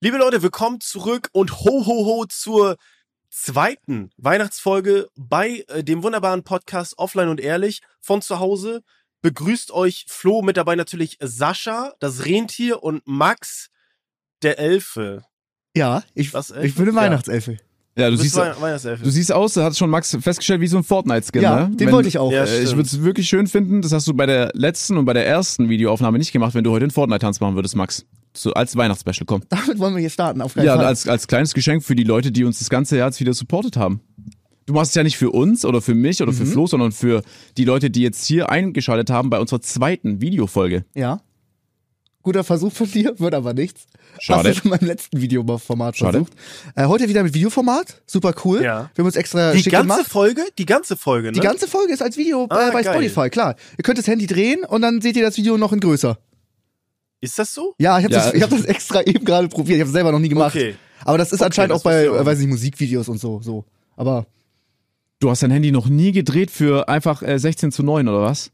Liebe Leute, willkommen zurück und ho ho ho zur zweiten Weihnachtsfolge bei äh, dem wunderbaren Podcast Offline und Ehrlich von zu Hause. Begrüßt euch Flo, mit dabei natürlich Sascha, das Rentier und Max, der Elfe. Ja, ich, Was, Elfe? ich bin eine Ja. Weihnachtselfe. Ja, du Du siehst, Wei- Weihnachtselfe. du siehst aus, da hat schon Max festgestellt, wie so ein Fortnite-Skin, Ja, ne? den Wenn- wollte ich auch. Ja, Äh, ich würde es wirklich schön finden, das hast du bei der letzten und bei der ersten Videoaufnahme nicht gemacht, wenn du heute einen Fortnite-Tanz machen würdest, Max. So, als Weihnachtsspecial, komm. Damit wollen wir hier starten, auf keinen Ja, Fall. als, als kleines Geschenk für die Leute, die uns das ganze Jahr jetzt wieder supportet haben. Du machst es ja nicht für uns oder für mich oder Mhm. für Flo, sondern für die Leute, die jetzt hier eingeschaltet haben bei unserer zweiten Videofolge. ja. Guter Versuch von dir, wird aber nichts. Schade. Hast du in meinem letzten Videoformat Schade. versucht. Äh, heute wieder mit Videoformat, super cool. Ja. Wir haben uns extra die schick ganze gemacht. Folge? Die ganze Folge, ne? Die ganze Folge ist als Video Ah, äh, bei geil. Spotify, klar. Ihr könnt das Handy drehen und dann seht ihr das Video noch in größer. Ist das so? Ja, ich habe Ja. das, ich hab das extra eben gerade probiert. Ich habe es selber noch nie gemacht. Okay. Aber das ist Okay, anscheinend das auch bei, auch äh, weiß nicht, Musikvideos und so. so. Aber Du hast dein Handy noch nie gedreht für einfach äh, 16 zu 9 oder was?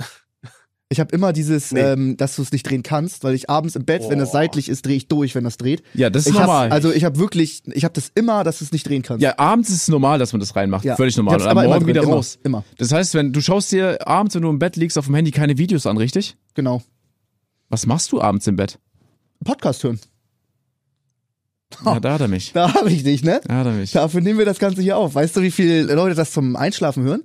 ich habe immer dieses, Nee. ähm, dass du es nicht drehen kannst, weil ich abends im Bett, wenn es seitlich ist, drehe ich durch, wenn das dreht. Ja, das ist ich hab, normal. also ich habe wirklich, ich habe das immer, dass du es nicht drehen kannst. ja, abends ist es normal, dass man das reinmacht. Ja. Völlig Ich normal. hab's Und am aber immer Morgen drin, wieder immer, raus. immer. Das heißt, wenn du schaust dir abends, wenn du im Bett liegst, auf dem Handy keine Videos an, richtig? Genau. Was machst du abends im Bett? Podcast hören. Ja, da hat er mich. Da habe ich dich, ne? Da hat er mich. Dafür nehmen wir das Ganze hier auf. Weißt du, wie viele Leute das zum Einschlafen hören?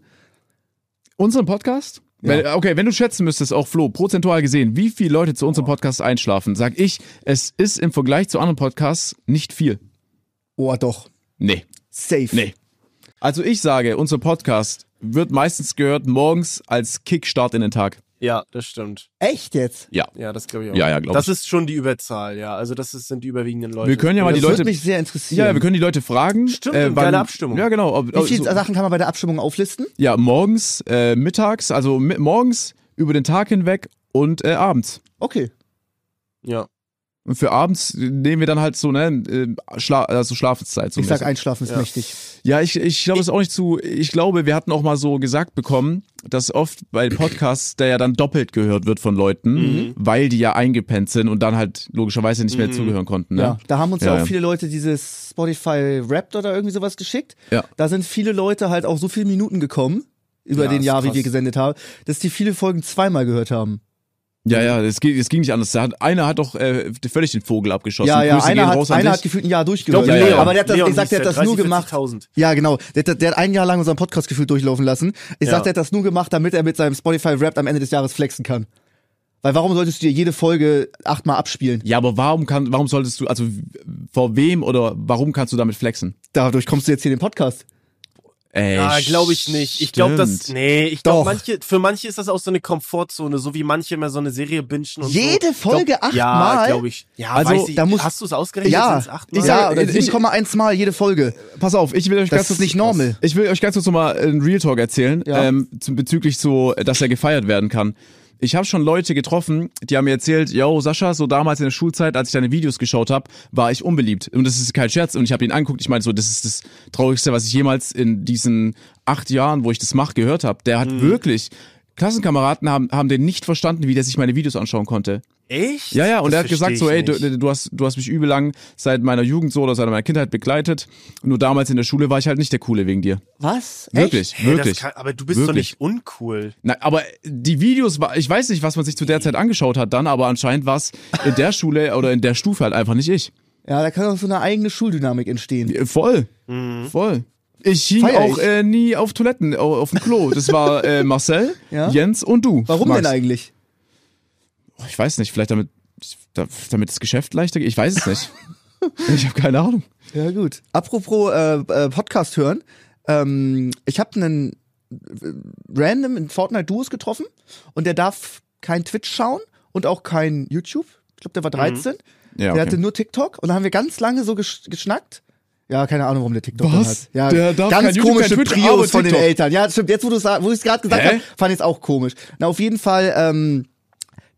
Unseren Podcast? Ja. Okay, wenn du schätzen müsstest, auch Flo, prozentual gesehen, wie viele Leute zu unserem Podcast einschlafen, sag ich, es ist im Vergleich zu anderen Podcasts nicht viel. Oh, doch. Nee, Safe. nee. Also ich sage, unser Podcast wird meistens gehört morgens als Kickstart in den Tag. Ja, das stimmt. Echt jetzt? Ja. Ja, das glaube ich auch. Ja, ja, glaub Das ich. ist schon die Überzahl, ja. Also das ist, sind die überwiegenden Leute. Wir können ja mal das die Leute. würde mich sehr interessieren. Ja, wir können die Leute fragen. äh, Stimmt, eine geile Abstimmung. Ja, genau. Ob, wie viele so- Sachen kann man bei der Abstimmung auflisten? ja, morgens, äh, mittags, also morgens, über den Tag hinweg und äh, abends. Okay. Ja. Und für abends nehmen wir dann halt so, ne, äh, Schla also Schlafenszeit. So Ich sag, einschlafen ist Ja. mächtig. Ja, ich, ich glaube es auch nicht zu. Ich glaube, wir hatten auch mal so gesagt bekommen, dass oft bei Podcasts der ja dann doppelt gehört wird von Leuten, Mhm. weil die ja eingepennt sind und dann halt logischerweise nicht mehr zugehören konnten. Ne? Ja. Da haben uns ja, Ja, auch viele Leute dieses Spotify Wrapped oder irgendwie sowas geschickt. Ja. Da sind viele Leute halt auch so viele Minuten gekommen über Ja, den ist Jahr, wie krass. wir gesendet haben, dass die viele Folgen zweimal gehört haben. Ja, ja, es ging, es ging nicht anders. Da hat, einer hat doch äh, völlig den Vogel abgeschossen. Ja, ja, Grüße einer, gehen hat, einer dich. hat gefühlt ein Jahr durchgehört. glaub, Leon. aber der hat das, Leon ich sag, der hat das nur 30, gemacht. 40.000. Ja, genau. Der, der, der hat ein Jahr lang unseren Podcast gefühlt durchlaufen lassen. Ich Ja. sag, der hat das nur gemacht, damit er mit seinem Spotify Rap am Ende des Jahres flexen kann. Weil warum solltest du dir jede Folge achtmal abspielen? Ja, aber warum kann, warum solltest du, also vor wem oder warum kannst du damit flexen? Dadurch kommst du jetzt hier in den Podcast. Ey, Ah, glaube ich nicht. Ich glaube, das, stimmt. nee, ich glaube, manche, für manche ist das auch so eine Komfortzone, so wie manche immer so eine Serie bingen und so. Jede Folge glaub, Ja, achtmal? glaube ich. Ja, Also, weiß ich, da muss- hast du es ausgerechnet? Ja, Sind's achtmal? Ich ja, oder ich- 7,1 Mal jede Folge. Pass auf, ich will euch Das ganz ist nicht normal. Ich will euch ganz kurz nochmal einen Real Talk erzählen, Ja. ähm, zum, bezüglich so, dass er gefeiert werden kann. Ich habe schon Leute getroffen, die haben mir erzählt, yo, Sascha, so damals in der Schulzeit, als ich deine Videos geschaut habe, war ich unbeliebt. Und das ist kein Scherz. Und ich habe ihn angeguckt, ich meine so, das ist das Traurigste, was ich jemals in diesen acht Jahren, wo ich das mache, gehört habe. Der hat Mhm. wirklich, Klassenkameraden haben, haben den nicht verstanden, wie der sich meine Videos anschauen konnte. Echt? Ja, ja, und Das er hat gesagt so, ey, du, du, hast, du hast mich übel lang seit meiner Jugend so oder seit meiner Kindheit begleitet. Nur damals in der Schule war ich halt nicht der Coole wegen dir. Was? Wirklich, das wirklich. kann, aber du bist doch Wirklich. nicht uncool. Na, aber die Videos, war, ich weiß nicht, was man sich zu der Zeit angeschaut hat dann, aber anscheinend war es in der Schule oder in der Stufe halt einfach nicht ich. Ja, da kann auch so eine eigene Schuldynamik entstehen. Voll, voll. Ich hing Feier auch ich. äh, nie auf Toiletten, au- auf dem Klo. Das war äh, Marcel, Ja? Jens und du. Warum Max. denn eigentlich? Oh, Ich weiß nicht, vielleicht damit, da- damit das Geschäft leichter geht. Ich weiß es nicht. ich habe keine Ahnung. Ja, gut. Apropos äh, äh, Podcast hören. Ähm, ich habe einen random in Fortnite Duos getroffen und der darf kein Twitch schauen und auch kein YouTube. Ich glaube, der war 13. Ja, Der okay. hatte nur TikTok und dann haben wir ganz lange so gesch geschnackt. Ja, keine Ahnung, warum der TikTok Was? hat. Ja, Der darf ganz YouTube, komische Prios aber von den. Eltern. Ja, stimmt. Jetzt, wo du es wo ich's gerade gesagt habe, fand ich es auch komisch. Na, auf jeden Fall ähm,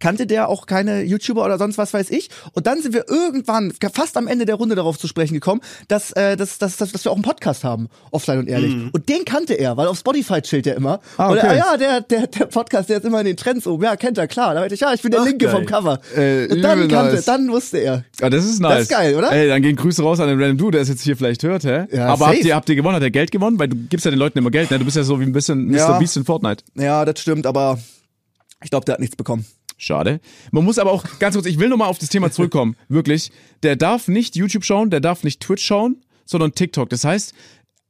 kannte der auch keine YouTuber oder sonst was weiß ich. Und dann sind wir irgendwann fast am Ende der Runde darauf zu sprechen gekommen, dass, äh, dass, dass, dass, dass wir auch einen Podcast haben, offline und ehrlich. Und den kannte er, weil auf Spotify chillt er immer. Ah, Und er, okay. ja, der, der, der Podcast, der ist immer in den Trends oben. Ja, kennt er, klar. Da meinte ich, ja, ich bin der Ach, Linke geil. vom Cover. Äh, und dann kannte, nice. dann wusste er. Ah, das ist nice. ist geil, oder? Ey, dann gehen Grüße raus an den Random Dude, der es jetzt hier vielleicht hört, hä? Ja, Aber safe. habt ihr, habt ihr gewonnen? Hat er Geld gewonnen? Weil du gibst ja den Leuten immer Geld, ne? Du bist ja so wie ein bisschen Mr. Ja. Beast in Fortnite. Ja, das stimmt, aber ich glaube, der hat nichts bekommen. Schade. Man muss aber auch, ganz kurz, ich will nochmal auf das Thema zurückkommen. Wirklich. Der darf nicht YouTube schauen, der darf nicht Twitch schauen, sondern TikTok. Das heißt,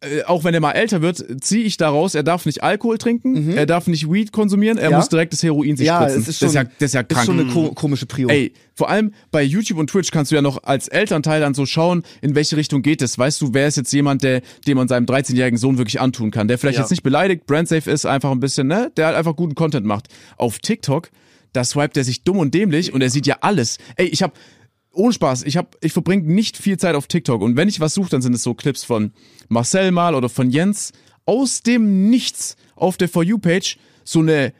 äh, auch wenn er mal älter wird, ziehe ich daraus, er darf nicht Alkohol trinken, er darf nicht Weed konsumieren, er Mhm. Ja. muss direkt das Heroin sich Ja, spritzen. es ist schon, das, ist ja, das ist ja ist krank. schon eine ko komische Prio. Ey, vor allem bei YouTube und Twitch kannst du ja noch als Elternteil dann so schauen, in welche Richtung geht es. Weißt du, wer ist jetzt jemand, der, dem man seinem 13-jährigen Sohn wirklich antun kann, der vielleicht Ja. jetzt nicht beleidigt, brandsafe ist, einfach ein bisschen, ne, der halt einfach guten Content macht. Auf TikTok, da swipet er sich dumm und dämlich und er sieht ja alles. Ey, ich hab, ohne Spaß, ich hab, ich verbringe nicht viel Zeit auf TikTok und wenn ich was suche, dann sind es so Clips von Marcel mal oder von Jens aus dem Nichts auf der For You-Page so eine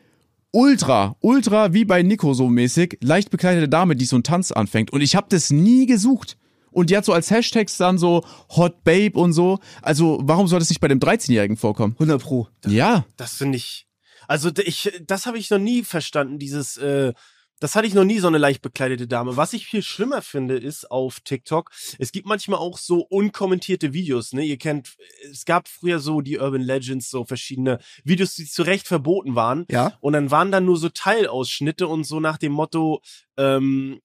ultra, ultra wie bei Nico so mäßig, leicht bekleidete Dame, die so einen Tanz anfängt. Und ich habe das nie gesucht. Und die hat so als Hashtags dann so Hot Babe und so. Also warum soll das nicht bei dem 13-Jährigen vorkommen? 100 Pro. Ja. Das finde ich. Also ich, das habe ich noch nie verstanden. Dieses, äh, das hatte ich noch nie so eine leicht bekleidete Dame. Was ich viel schlimmer finde, ist auf TikTok. Es gibt manchmal auch so unkommentierte Videos. Ne, ihr kennt, es gab früher so die Urban Legends, so verschiedene Videos, die zu Recht verboten waren. Ja. Und dann waren dann nur so Teilausschnitte und so nach dem Motto, ähm,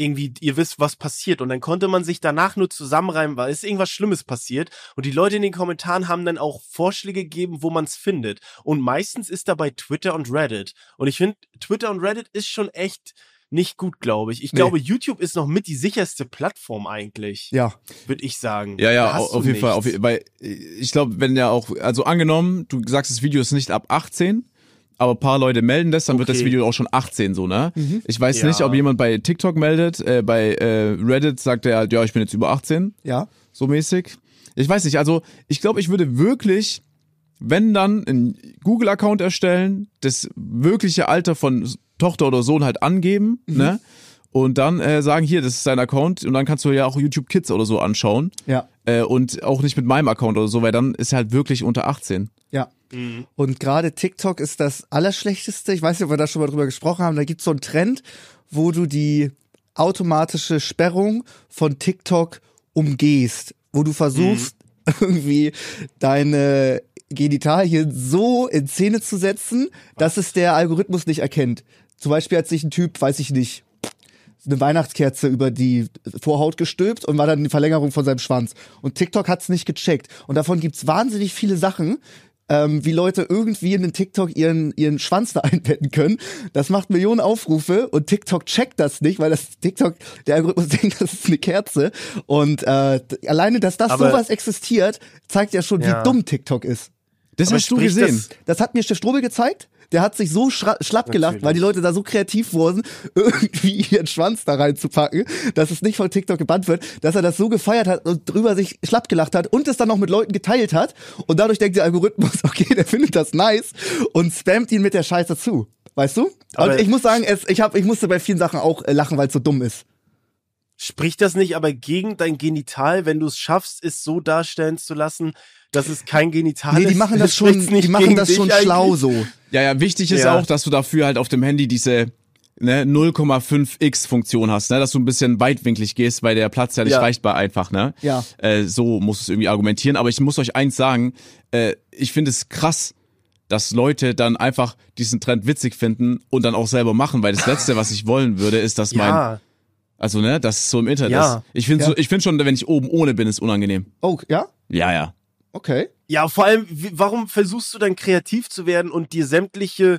irgendwie, ihr wisst, was passiert. Und dann konnte man sich danach nur zusammenreimen, weil ist irgendwas Schlimmes passiert. Und die Leute in den Kommentaren haben dann auch Vorschläge gegeben, wo man es findet. Und meistens ist dabei Twitter und Reddit. Und ich finde, Twitter und Reddit ist schon echt nicht gut, glaube ich. Ich Nee. glaube, YouTube ist noch mit die sicherste Plattform eigentlich, Ja. würde ich sagen. Ja, ja, auf jeden Fall. nichts. Auf, je- weil äh, ich glaube, wenn ja auch, also angenommen, du sagst, das Video ist nicht ab 18, aber ein paar Leute melden das, dann wird das Okay. Video auch schon 18 so, ne? Ich weiß Ja. nicht, ob jemand bei TikTok meldet, äh, bei äh, Reddit sagt er halt, ja, ich bin jetzt über 18. Ja. so mäßig. Ich weiß nicht, also ich glaube, ich würde wirklich, wenn dann, einen Google-Account erstellen, das wirkliche Alter von Tochter oder Sohn halt angeben, ne? Und dann äh, sagen, hier, das ist dein Account und dann kannst du ja auch YouTube Kids oder so anschauen. Ja. Äh, und auch nicht mit meinem Account oder so, weil dann ist er halt wirklich unter 18. Ja. Mhm. Und gerade TikTok ist das Allerschlechteste. Ich weiß nicht, ob wir da schon mal drüber gesprochen haben. Da gibt es so einen Trend, wo du die automatische Sperrung von TikTok umgehst, wo du versuchst, irgendwie deine Genitalien so in Szene zu setzen, dass es der Algorithmus nicht erkennt. Zum Beispiel hat sich ein Typ, weiß ich nicht, eine Weihnachtskerze über die Vorhaut gestülpt und war dann die Verlängerung von seinem Schwanz. Und TikTok hat's nicht gecheckt. Und davon gibt's wahnsinnig viele Sachen, ähm, wie Leute irgendwie in den TikTok ihren, ihren Schwanz da einbetten können. Das macht Millionen Aufrufe und TikTok checkt das nicht, weil das TikTok, der Algorithmus denkt, das ist eine Kerze. Und äh, alleine, dass das Aber- sowas existiert, zeigt ja schon, Ja. wie dumm TikTok ist. Das Aber hast du gesehen. das- Das hat mir Steff Strobel gezeigt. Der hat sich so schlapp gelacht, Natürlich. weil die Leute da so kreativ wurden, irgendwie ihren Schwanz da reinzupacken, dass es nicht von TikTok gebannt wird, dass er das so gefeiert hat und drüber sich schlapp gelacht hat und es dann noch mit Leuten geteilt hat. Und dadurch denkt der Algorithmus, okay, der findet das nice und spammt ihn mit der Scheiße zu. Weißt du? Aber- und ich muss sagen, es, ich, hab, ich musste bei vielen Sachen auch äh, lachen, weil es so dumm ist. Spricht das nicht aber gegen dein Genital, wenn du es schaffst, es so darstellen zu lassen, dass es kein Genital Nee, ist? die machen das schon, die machen das schon eigentlich? schlau so. Ja, ja, wichtig ist Ja. auch, dass du dafür halt auf dem Handy diese ne, 0,5x Funktion hast, ne, dass du ein bisschen weitwinklig gehst, weil der Platz ja nicht Ja. reicht bei einfach, ne? Ja. Äh, so musst du es irgendwie argumentieren. Aber ich muss euch eins sagen, äh, ich finde es krass, dass Leute dann einfach diesen Trend witzig finden und dann auch selber machen, weil das Letzte, was ich wollen würde, ist, dass mein, Ja, also ne, dass es so im Internet Ja. ist. Ich finde Ja. so, ich finde schon, wenn ich oben ohne bin, ist unangenehm. Oh, ja? Ja, ja. Okay. ja, vor allem, warum versuchst du dann kreativ zu werden und dir sämtliche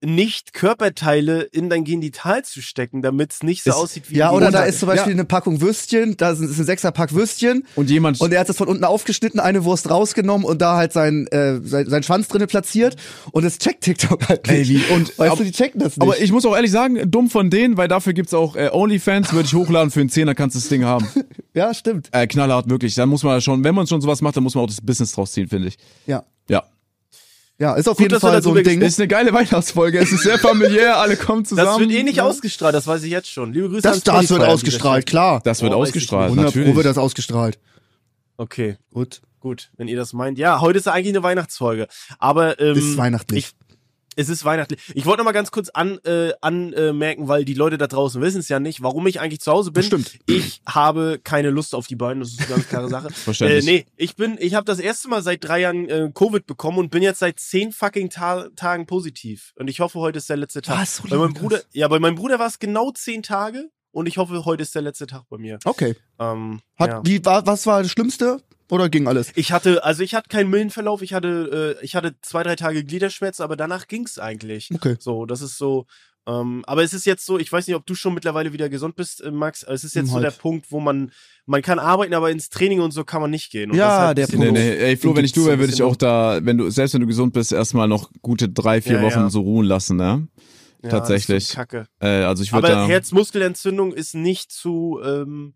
nicht Körperteile in dein Genital zu stecken, damit es nicht so Ist- aussieht wie Ja, oder da ist zum Beispiel Ja. eine Packung Würstchen, da ist ein Sechserpack Würstchen Und jemand Und er hat es von unten aufgeschnitten, eine Wurst rausgenommen und da halt sein, äh, sein, sein Schwanz drinne platziert. Und es checkt TikTok halt Ey, nicht. wie- und- weißt ab- du, die checken das nicht. Aber ich muss auch ehrlich sagen, dumm von denen, weil dafür gibt's auch äh, OnlyFans, würde ich hochladen für einen Zehner, kannst du das Ding haben. ja, stimmt. Äh, knallhart, wirklich. Da muss man schon, wenn man schon sowas macht, dann muss man auch das Business draus ziehen, finde ich. Ja. Ja. Ja, ist auf Gut, jeden Fall so ein Ding. Ist eine geile Weihnachtsfolge. Es ist sehr familiär, alle kommen zusammen. Das wird eh nicht Ja. ausgestrahlt, das weiß ich jetzt schon. Liebe Grüße Das, das wird ausgestrahlt, klar. Das wird Oh, ausgestrahlt, 100 natürlich. Pro wird das ausgestrahlt. Okay, Gut. gut, wenn ihr das meint. Ja, heute ist ja eigentlich eine Weihnachtsfolge. Aber ähm, Ist weihnachtlich. Ich, es ist weihnachtlich. Ich wollte noch mal ganz kurz an, äh, anmerken, weil die Leute da draußen wissen es ja nicht, warum ich eigentlich zu Hause bin. Stimmt. Ich habe keine Lust auf die beiden, das ist eine ganz klare Sache. Verständlich. Äh, nee, ich bin, ich habe das erste Mal seit drei Jahren äh, Covid bekommen und bin jetzt seit zehn fucking Ta Tagen positiv. Und ich hoffe, heute ist der letzte Tag. Was? So Bei meinem Bruder, ja, bei meinem Bruder war es genau zehn Tage und ich hoffe, heute ist der letzte Tag bei mir. Okay. Ähm, Hat, ja. wie, war, was war das Schlimmste? Oder ging alles? Ich hatte, also ich hatte keinen Millenverlauf, ich hatte, äh, ich hatte zwei, drei Tage Gliederschmerzen, aber danach ging's eigentlich. Okay. So, das ist so. Ähm, aber es ist jetzt so, ich weiß nicht, ob du schon mittlerweile wieder gesund bist, äh, Max. aber Es ist jetzt Hm, so der halt. Punkt, wo man, man kann arbeiten, aber ins Training und so kann man nicht gehen. Und Ja, halt der Nee, Punkt. doof. nee, ey, Flo, wenn ich du wäre, würde ich auch da, wenn du, selbst wenn du gesund bist, erstmal noch gute drei, vier Ja, Wochen ja. so ruhen lassen, ne? Ja, tatsächlich. Das ist so Kacke. Äh, also ich würde Aber da, Herzmuskelentzündung ist nicht zu, ähm,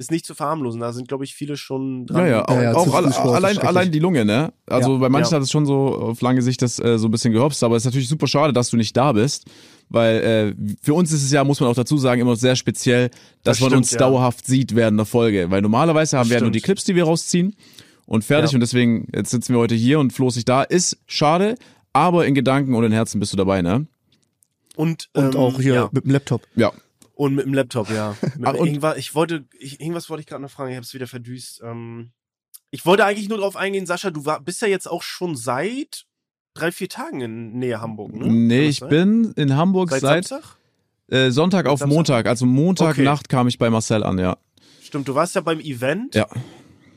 ist nicht zu verharmlosen. Da sind, glaube ich, viele schon dran. ja, ja, auch, Ja, ja, auch alle, allein, allein die Lunge, ne? Also Ja. bei manchen Ja. hat es schon so auf lange Sicht das äh, so ein bisschen gehopst, aber es ist natürlich super schade, dass du nicht da bist, weil äh, für uns ist es ja, muss man auch dazu sagen, immer sehr speziell, dass Das man stimmt, uns ja. dauerhaft sieht während der Folge, weil normalerweise haben wir ja nur die Clips, die wir rausziehen und fertig Ja. und deswegen jetzt sitzen wir heute hier und Flo ist nicht da, ist schade, aber in Gedanken und in Herzen bist du dabei, ne? Und, Und ähm, auch hier Ja. mit dem Laptop. Ja. Und mit dem Laptop, ja. Und- irgendwas, ich wollte, ich, irgendwas wollte ich gerade noch fragen, ich habe es wieder verdüst. Ähm, ich wollte eigentlich nur drauf eingehen, Sascha, du war, bist ja jetzt auch schon seit drei, vier Tagen in Nähe Hamburg, ne? Nee, ich sein? bin in Hamburg seit, seit, Samstag? äh, Sonntag auf Samstag? Montag, also Montagnacht Okay. kam ich bei Marcel an, ja. Stimmt, du warst ja beim Event Ja.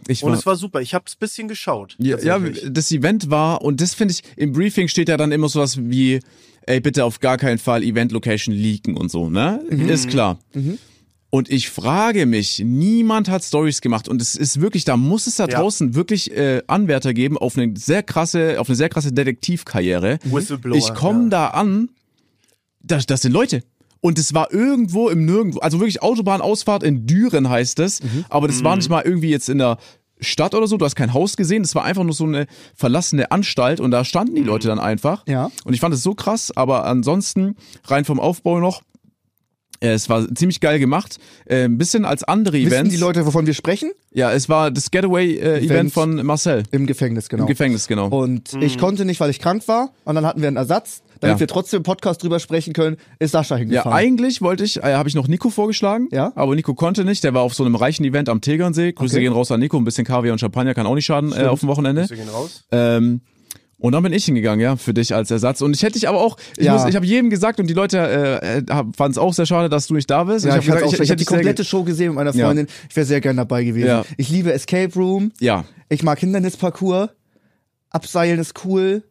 Ich und war, es war super. Ich habe es bisschen geschaut. Ja, ja, das Event war, und das finde ich, im Briefing steht ja dann immer sowas wie, ey, bitte auf gar keinen Fall Event-Location leaken und so, ne? Ist klar. Und ich frage mich, niemand hat Stories gemacht und es ist wirklich, da muss es da Ja. draußen wirklich äh, Anwärter geben auf eine sehr krasse, auf eine sehr krasse Detektivkarriere. Whistleblower. Ich komme ja. da an, das, das sind Leute. Und es war irgendwo im Nirgendwo, also wirklich Autobahnausfahrt in Düren heißt es, aber das war nicht mal irgendwie jetzt in der Stadt oder so, du hast kein Haus gesehen, das war einfach nur so eine verlassene Anstalt. Und da standen die Leute dann einfach. Ja. Und ich fand es so krass, aber ansonsten rein vom Aufbau noch, es war ziemlich geil gemacht, äh, ein bisschen als andere Wissen Events. die Leute, wovon wir sprechen? ja, es war das Getaway-Event Event. von Marcel Im Gefängnis, genau. im Gefängnis, genau. Und ich konnte nicht, weil ich krank war. Und dann hatten wir einen Ersatz. Damit Ja. wir trotzdem im Podcast drüber sprechen können, ist Sascha Ja, hingefahren. eigentlich wollte ich, äh, habe ich noch Nico vorgeschlagen, Ja. aber Nico konnte nicht. Der war auf so einem reichen Event am Tegernsee. Grüße Okay. gehen raus an Nico. Ein bisschen Kaviar und Champagner kann auch nicht schaden äh, auf dem Wochenende. Wir gehen raus. Ähm, und dann bin ich hingegangen, ja, für dich als Ersatz. Und ich hätte dich aber auch, ich, Ja. muss, ich habe jedem gesagt und die Leute äh, fanden es auch sehr schade, dass du nicht da bist. ja, ich, hab gesagt, auch, ich, ich habe die komplette Show gesehen mit meiner Ja. Freundin. Ich wäre sehr gern dabei gewesen. Ja. Ich liebe Escape Room. Ja, Ich mag Hindernisparcours. Abseilen ist cool.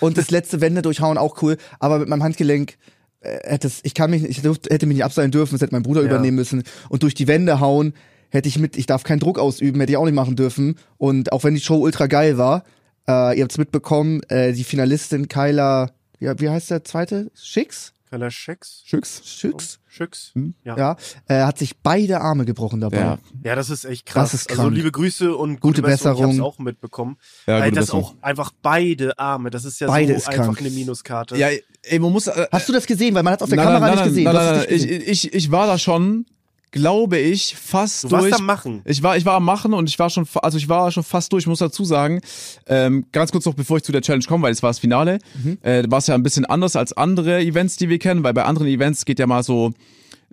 Und das letzte Wände durchhauen auch cool. Aber mit meinem Handgelenk äh, hätte es, ich kann mich, ich hätte mich nicht abseilen dürfen. Das hätte mein Bruder Ja. übernehmen müssen. Und durch die Wände hauen hätte ich mit, ich darf keinen Druck ausüben, hätte ich auch nicht machen dürfen. Und auch wenn die Show ultra geil war, äh, ihr habt's mitbekommen, äh, die Finalistin Kyla, ja, wie heißt der zweite? Schicks? Keller Schicks. Schicks. Schicks? Schicks. Ja. Ja, äh, hat sich beide Arme gebrochen dabei. Ja. Ja, das ist echt krass. Das ist Also krank. liebe Grüße und Gute gute, Besserung. Besserung. Ich hab's auch mitbekommen. Ja, gute das Besserung. auch einfach beide Arme. Das ist ja Beide so ist einfach krank. eine Minuskarte. Ja, ey, man muss. Äh, Hast du das gesehen? Weil man hat auf der nein, Kamera nein, nicht nein, gesehen. Nein, nein, es nein, ich, ich, ich war da schon, glaube ich, fast Du warst durch. am Machen. Ich war, ich war am Machen und ich war schon, also ich war schon fast durch. Ich muss dazu sagen, ähm, ganz kurz noch, bevor ich zu der Challenge komme, weil es war das Finale, Mhm. äh, war es ja ein bisschen anders als andere Events, die wir kennen, weil bei anderen Events geht ja mal so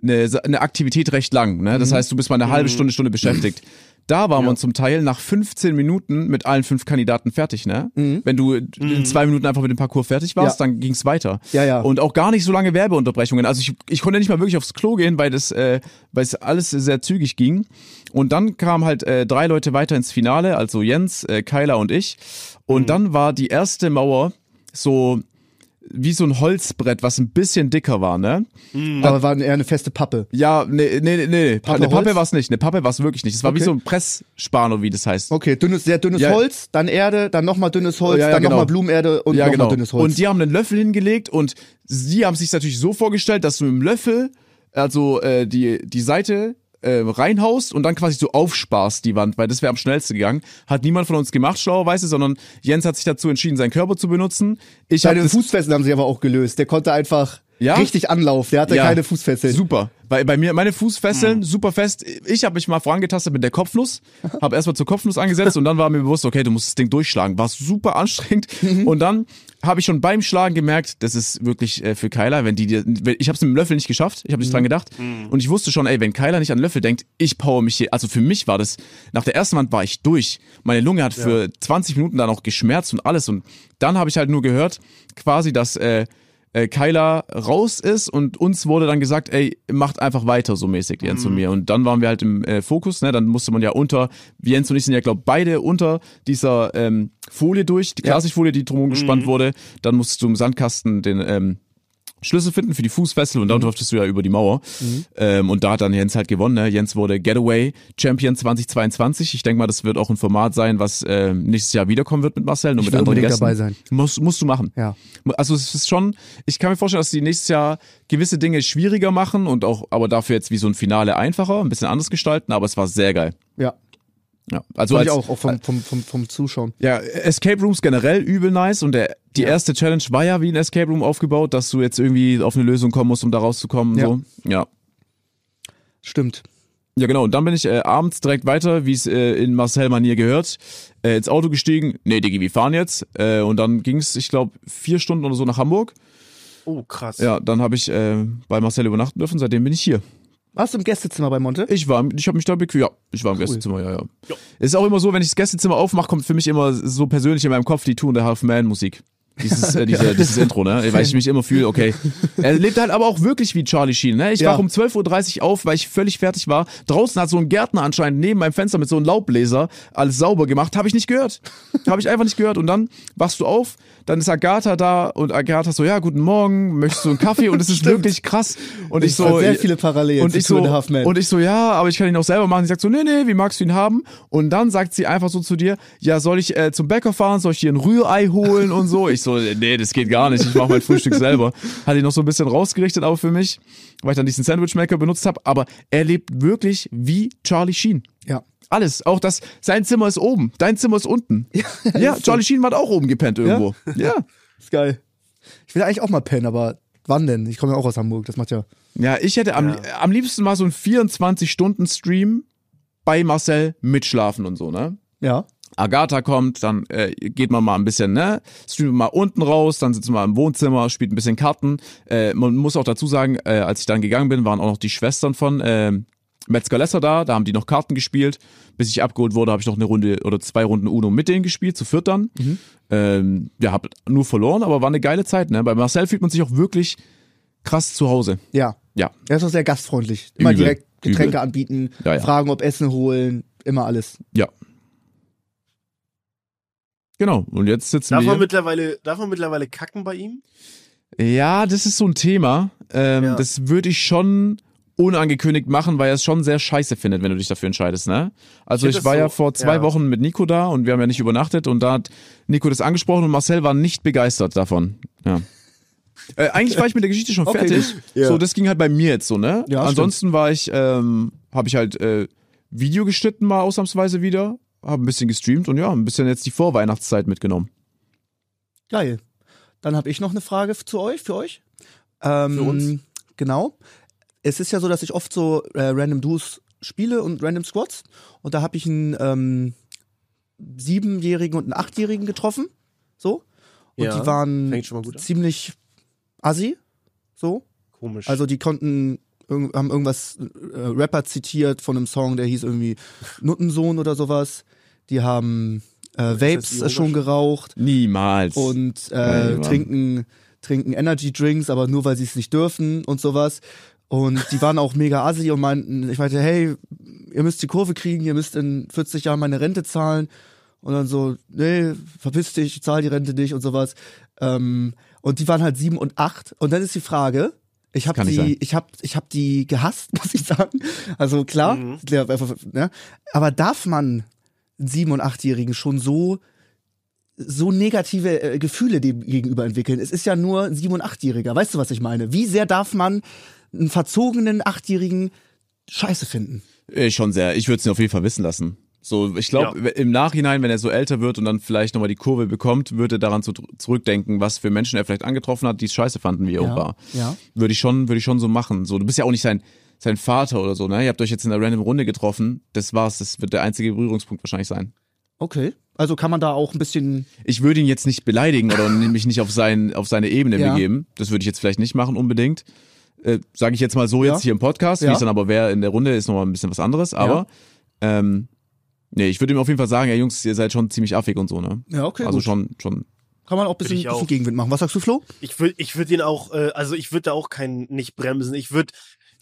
eine, eine Aktivität recht lang. Ne? Mhm. Das heißt, du bist mal eine halbe Stunde, Stunde beschäftigt. Da war man zum Teil nach 15 Minuten mit allen fünf Kandidaten fertig, ne? Wenn du in zwei Minuten einfach mit dem Parcours fertig warst, Mhm. Ja. dann ging's weiter. Ja, ja. Und auch gar nicht so lange Werbeunterbrechungen. Also ich, ich konnte nicht mal wirklich aufs Klo gehen, weil das, äh, weil es alles sehr zügig ging. Und dann kamen halt äh, drei Leute weiter ins Finale, also Jens, äh, Kyla und ich. Und Mhm. dann war die erste Mauer so wie so ein Holzbrett, was ein bisschen dicker war, ne? Aber war eher eine feste Pappe. Ja, nee, nee, nee, nee. Pappe eine Pappe war es nicht. Eine Pappe war es wirklich nicht. Es war wie Okay. so ein Pressspanner, wie das heißt. Okay, dünnes, sehr dünnes Ja. Holz, dann Erde, dann nochmal dünnes Holz, Ja, ja, dann genau. nochmal Blumenerde und ja, nochmal genau. dünnes Holz. Und die haben einen Löffel hingelegt und sie haben sich natürlich so vorgestellt, dass du mit dem Löffel, also äh, die, die Seite äh, reinhaust und dann quasi so aufsparst die Wand, weil das wäre am schnellsten gegangen. Hat niemand von uns gemacht, schlauerweise, sondern Jens hat sich dazu entschieden, seinen Körper zu benutzen. Ich Seine das Fußfesseln haben sie aber auch gelöst. Der konnte einfach Ja? richtig Anlauf. Der hatte Ja. keine Fußfesseln. Super. Bei, bei mir, meine Fußfesseln, super fest. Ich habe mich mal vorangetastet mit der Kopfnuss, habe erstmal zur Kopfnuss angesetzt und dann war mir bewusst, okay, du musst das Ding durchschlagen. War super anstrengend. Und dann habe ich schon beim Schlagen gemerkt, das ist wirklich äh, für Kyler, wenn die dir, ich habe es mit dem Löffel nicht geschafft, ich habe nicht dran gedacht. Und ich wusste schon, ey, wenn Kyler nicht an den Löffel denkt, ich power mich hier. Also für mich war das, nach der ersten Wand war ich durch. Meine Lunge hat für 20 Minuten dann auch geschmerzt und alles. Und dann habe ich halt nur gehört, quasi, dass äh, äh, Kyla raus ist und uns wurde dann gesagt, ey, macht einfach weiter so mäßig, Jens Mhm. und mir. Und dann waren wir halt im äh, Fokus, ne? Dann musste man ja unter, Jens und ich sind ja, glaube beide unter dieser ähm, Folie durch, die Klarsichtfolie, die drumherum gespannt Mhm. wurde. Dann musstest du im Sandkasten den ähm, Schlüssel finden für die Fußfessel und dann durftest du ja über die Mauer. Ähm, und da hat dann Jens halt gewonnen. Ne? Jens wurde Getaway Champion 2022. Ich denke mal, das wird auch ein Format sein, was äh, nächstes Jahr wiederkommen wird mit Marcel, nur Ich mit anderen Gästen. dabei sein. Musst, musst du machen. Ja. Also es ist schon, ich kann mir vorstellen, dass die nächstes Jahr gewisse Dinge schwieriger machen und auch, aber dafür jetzt wie so ein Finale einfacher, ein bisschen anders gestalten, aber es war sehr geil. Ja. Ja, also ich als, auch, auch vom, vom, vom, vom Zuschauen. ja, Escape Rooms generell übel nice und der, die erste Challenge war ja wie ein Escape Room aufgebaut, dass du jetzt irgendwie auf eine Lösung kommen musst, um da rauszukommen. Ja. So. Ja. Stimmt. Ja, genau. Und dann bin ich äh, abends direkt weiter, wie es äh, in Marcel-Manier gehört, äh, ins Auto gestiegen. Nee, Diggi, wir fahren jetzt. Äh, und dann ging's, ich glaube, vier Stunden oder so nach Hamburg. Oh, krass. Ja, dann habe ich äh, bei Marcel übernachten dürfen. Seitdem bin ich hier. Warst du im Gästezimmer bei Monte? Ich war, ich habe mich da bequem. Ja, ich war im Gästezimmer, ja, ja. Ist auch immer so, wenn ich das Gästezimmer aufmache, kommt für mich immer so persönlich in meinem Kopf die Two and a Half Man Musik. Dieses, äh, diese, dieses Intro, ne? Weil ich mich immer fühle, okay. Er lebt halt aber auch wirklich wie Charlie Sheen, ne? Ich Ja. wach um 12.30 Uhr auf, weil ich völlig fertig war. Draußen hat so ein Gärtner anscheinend neben meinem Fenster mit so einem Laubbläser alles sauber gemacht. Habe ich nicht gehört. Habe ich einfach nicht gehört. Und dann wachst du auf, dann ist Agatha da und Agatha so, ja, guten Morgen, möchtest du einen Kaffee? Und es ist wirklich krass. Und ich, Ich so, sehr viele Parallelen und zu ich so, und ich so, ja, aber ich kann ihn auch selber machen. Sie sagt so, nee, nee, wie magst du ihn haben? Und dann sagt sie einfach so zu dir, ja, soll ich äh, zum Bäcker fahren? Soll ich dir ein Rührei holen und so? Ich so, nee, das geht gar nicht. Ich mache mein Frühstück selber. Hat ihn noch so ein bisschen rausgerichtet auch für mich, weil ich dann diesen Sandwichmaker benutzt habe. Aber er lebt wirklich wie Charlie Sheen. Ja. Alles. Auch das, sein Zimmer ist oben, dein Zimmer ist unten. Ja, Charlie Sheen hat auch oben gepennt irgendwo. Ja. Ist geil. Ich will eigentlich auch mal pennen, aber wann denn? Ich komme ja auch aus Hamburg, das macht ja. Ja, ich hätte am, am liebsten mal so einen 24-Stunden-Stream bei Marcel mitschlafen und so, ne? Ja. Agatha kommt, dann äh, geht man mal ein bisschen, ne, streamt mal unten raus, dann sitzen wir im Wohnzimmer, spielt ein bisschen Karten. Äh, man muss auch dazu sagen, äh, als ich dann gegangen bin, waren auch noch die Schwestern von äh, Metzger Lesser da, da haben die noch Karten gespielt. Bis ich abgeholt wurde, habe ich noch eine Runde oder zwei Runden Uno mit denen gespielt, zu viert dann. Ähm, ja, hab nur verloren, aber war eine geile Zeit, ne? Bei Marcel fühlt man sich auch wirklich krass zu Hause. Ja. Ja. Er ist auch sehr gastfreundlich. Immer Übel. direkt Getränke Übel. anbieten, Ja, ja. fragen, ob Essen holen, immer alles. Ja. Genau, und jetzt sitzen Darf wir. man mittlerweile, darf man mittlerweile kacken bei ihm? Ja, das ist so ein Thema. Ähm, Ja. Das würde ich schon unangekündigt machen, weil er es schon sehr scheiße findet, wenn du dich dafür entscheidest, ne? Also Ich ich, war das ja so- vor zwei ja. Wochen mit Nico da und wir haben ja nicht übernachtet und da hat Nico das angesprochen und Marcel war nicht begeistert davon. Ja. Äh, eigentlich war ich mit der Geschichte schon Okay. fertig. Ja. So, das ging halt bei mir jetzt so, ne? Ja, Ansonsten war ich, ähm, habe ich halt äh, Video geschnitten mal ausnahmsweise wieder, habe ein bisschen gestreamt und ja, ein bisschen jetzt die Vorweihnachtszeit mitgenommen. Geil. Dann habe ich noch eine Frage zu euch, für euch. Ähm, Für uns. Genau. Es ist ja so, dass ich oft so äh, Random Duos spiele und Random Squads. Und da habe ich einen ähm, Siebenjährigen und einen Achtjährigen getroffen. So. Und Ja, die waren fängt schon mal gut an. ziemlich assi. So. Komisch. Also die konnten irg- haben irgendwas äh, Rapper zitiert von einem Song, der hieß irgendwie Nuttensohn oder sowas. Die haben äh, Vapes äh, schon geraucht Niemals. und äh, Mann. trinken trinken Energy Drinks, aber nur weil sie es nicht dürfen und sowas. Und die waren auch mega assi und meinten, ich meinte, hey, ihr müsst die Kurve kriegen, ihr müsst in 40 Jahren meine Rente zahlen. Und dann so, nee, verpiss dich, ich zahl die Rente nicht und sowas. Ähm, und die waren halt sieben und acht. Und dann ist die Frage, ich habe die, ich habe, ich habe die gehasst, muss ich sagen. Also klar, der- ne? aber darf man einen sieben und achtjährigen schon so so negative äh, Gefühle dem gegenüber entwickeln. Es ist ja nur ein sieben und achtjähriger. Weißt du, was ich meine? Wie sehr darf man einen verzogenen achtjährigen Scheiße finden? Äh, schon sehr. Ich würde es ihn auf jeden Fall wissen lassen. So, ich glaube, im Nachhinein, wenn er so älter wird und dann vielleicht nochmal die Kurve bekommt, würde er daran zu, zurückdenken, was für Menschen er vielleicht angetroffen hat, die es scheiße fanden, wie er Ja, war. ja. Würde ich schon, würde ich schon so machen. So, du bist ja auch nicht sein, sein Vater oder so, ne? Ihr habt euch jetzt in einer random Runde getroffen. Das war's. Das wird der einzige Berührungspunkt wahrscheinlich sein. Okay. Also kann man da auch ein bisschen. Ich würde ihn jetzt nicht beleidigen oder mich nicht auf, sein, auf seine Ebene Ja. begeben. Das würde ich jetzt vielleicht nicht machen unbedingt. Äh, Sage ich jetzt mal so Ja. jetzt hier im Podcast. Wie Ja. es dann aber wäre in der Runde, ist nochmal ein bisschen was anderes. Aber ähm, nee, ich würde ihm auf jeden Fall sagen, ja Jungs, ihr seid schon ziemlich affig und so, ne? Ja, okay. also gut. schon, schon. Kann man auch ein bisschen, bisschen Gegenwind machen. Was sagst du, Flo? Ich würde ich würd ihn auch, äh, also ich würde da auch keinen nicht bremsen. Ich würde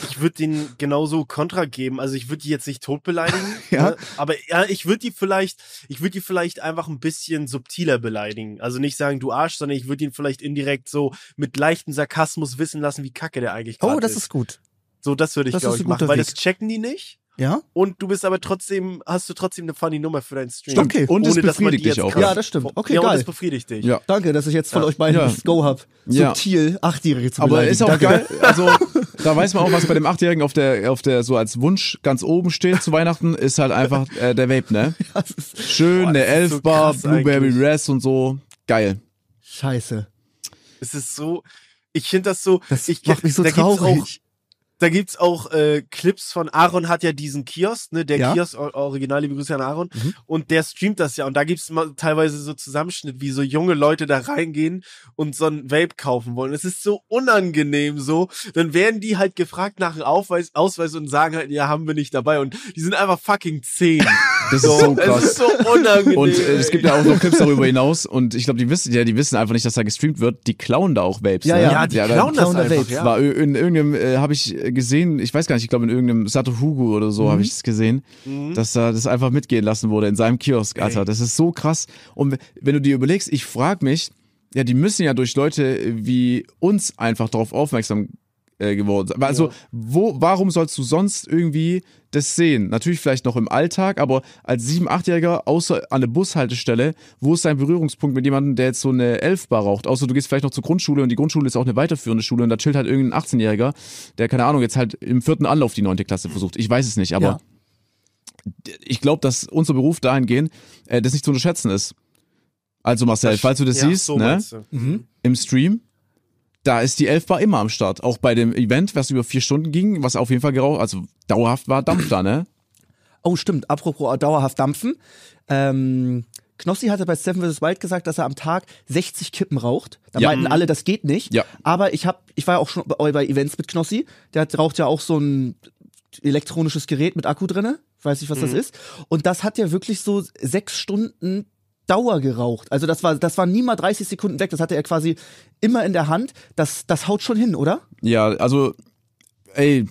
ich würde den genauso Kontra geben. Also ich würde die jetzt nicht tot beleidigen, Ja. ne? aber ja, ich würde die vielleicht, ich würde die vielleicht einfach ein bisschen subtiler beleidigen. Also nicht sagen, du Arsch, sondern ich würde ihn vielleicht indirekt so mit leichtem Sarkasmus wissen lassen, wie kacke der eigentlich Oh, gerade das ist gut. So, das würde ich, das glaube ist ich, machen, weil Weg. das checken die nicht. Ja? Und du bist aber trotzdem, hast du trotzdem eine funny Nummer für deinen Stream. Stimmt. Okay. Und es Ohne, die befriedigt dich jetzt auch. Ja, das stimmt. Okay, ja, und geil. das befriedigt dich. Ja. Danke, dass ich jetzt von Ja. euch beiden Ja. das Go hab. Ja. Subtil Achtjährige zu Aber beleidigen. ist auch Danke. geil. Also da weiß man auch, was bei dem Achtjährigen auf der, auf der so als Wunsch ganz oben steht zu Weihnachten, ist halt einfach äh, der Vape, ne? Das ist Schön, Boah, der so Elfbar, krass Blueberry eigentlich. Res und so. Geil. scheiße. Es ist so, ich finde das so, Das ich, macht mich so da gibt's Auch, traurig. Da gibt's auch äh, Clips von Aaron hat ja diesen Kiosk, ne, der Ja. Kiosk or- original, liebe Grüße an Aaron, Mhm. und der streamt das ja und da gibt's mal teilweise so Zusammenschnitt, wie so junge Leute da reingehen und so ein Vape kaufen wollen. Es ist so unangenehm so, dann werden die halt gefragt nach einem Aufweis, Ausweis und sagen halt, ja, haben wir nicht dabei und die sind einfach fucking zehn. Das ist so krass. ist so unangenehm. Und äh, es gibt ja auch noch Clips darüber hinaus und ich glaube, die wissen ja, die wissen einfach nicht, dass da gestreamt wird. Die klauen da auch Vapes. Ja, ne? ja. ja, die da- klauen das klauen da einfach, Vapes. ja. War in irgendeinem, äh, habe ich gesehen, ich weiß gar nicht, ich glaube in irgendeinem Sato Hugo oder so habe ich es gesehen, Mhm. dass da das einfach mitgehen lassen wurde in seinem Kiosk, Alter. Ey. Das ist so krass. Und wenn du dir überlegst, ich frag mich, ja, die müssen ja durch Leute wie uns einfach darauf aufmerksam äh, geworden sein. Also, wo, warum sollst du sonst irgendwie das sehen? Natürlich vielleicht noch im Alltag, aber als 7-, 8-Jähriger, außer an der Bushaltestelle, wo ist dein Berührungspunkt mit jemandem, der jetzt so eine 11-Bar raucht? Außer du gehst vielleicht noch zur Grundschule und die Grundschule ist auch eine weiterführende Schule und da chillt halt irgendein 18-Jähriger, der, keine Ahnung, jetzt halt im vierten Anlauf die neunte Klasse versucht. Ich weiß es nicht, aber Ja. ich glaube, dass unser Beruf dahingehend äh, das nicht zu unterschätzen ist. Also Marcel, falls du das Ja, siehst, so ne, du. Mhm. im Stream, da ist die Elfbar immer am Start. Auch bei dem Event, was über vier Stunden ging, was auf jeden Fall geraucht, also dauerhaft war Dampf da, ne? Oh, stimmt. Apropos dauerhaft dampfen. Ähm, Knossi hatte bei Seven vs. Wild gesagt, dass er am Tag 60 Kippen raucht. Da Ja. meinten alle, das geht nicht. Ja. Aber ich hab, ich war ja auch schon bei, bei Events mit Knossi. Der hat, raucht ja auch so ein elektronisches Gerät mit Akku drinne. Ich weiß nicht, was das ist. Und das hat ja wirklich so sechs Stunden Dauer geraucht. Also das war, das war nie mal 30 Sekunden weg. Das hatte er quasi immer in der Hand. Das, das haut schon hin, oder? Ja, also, ey,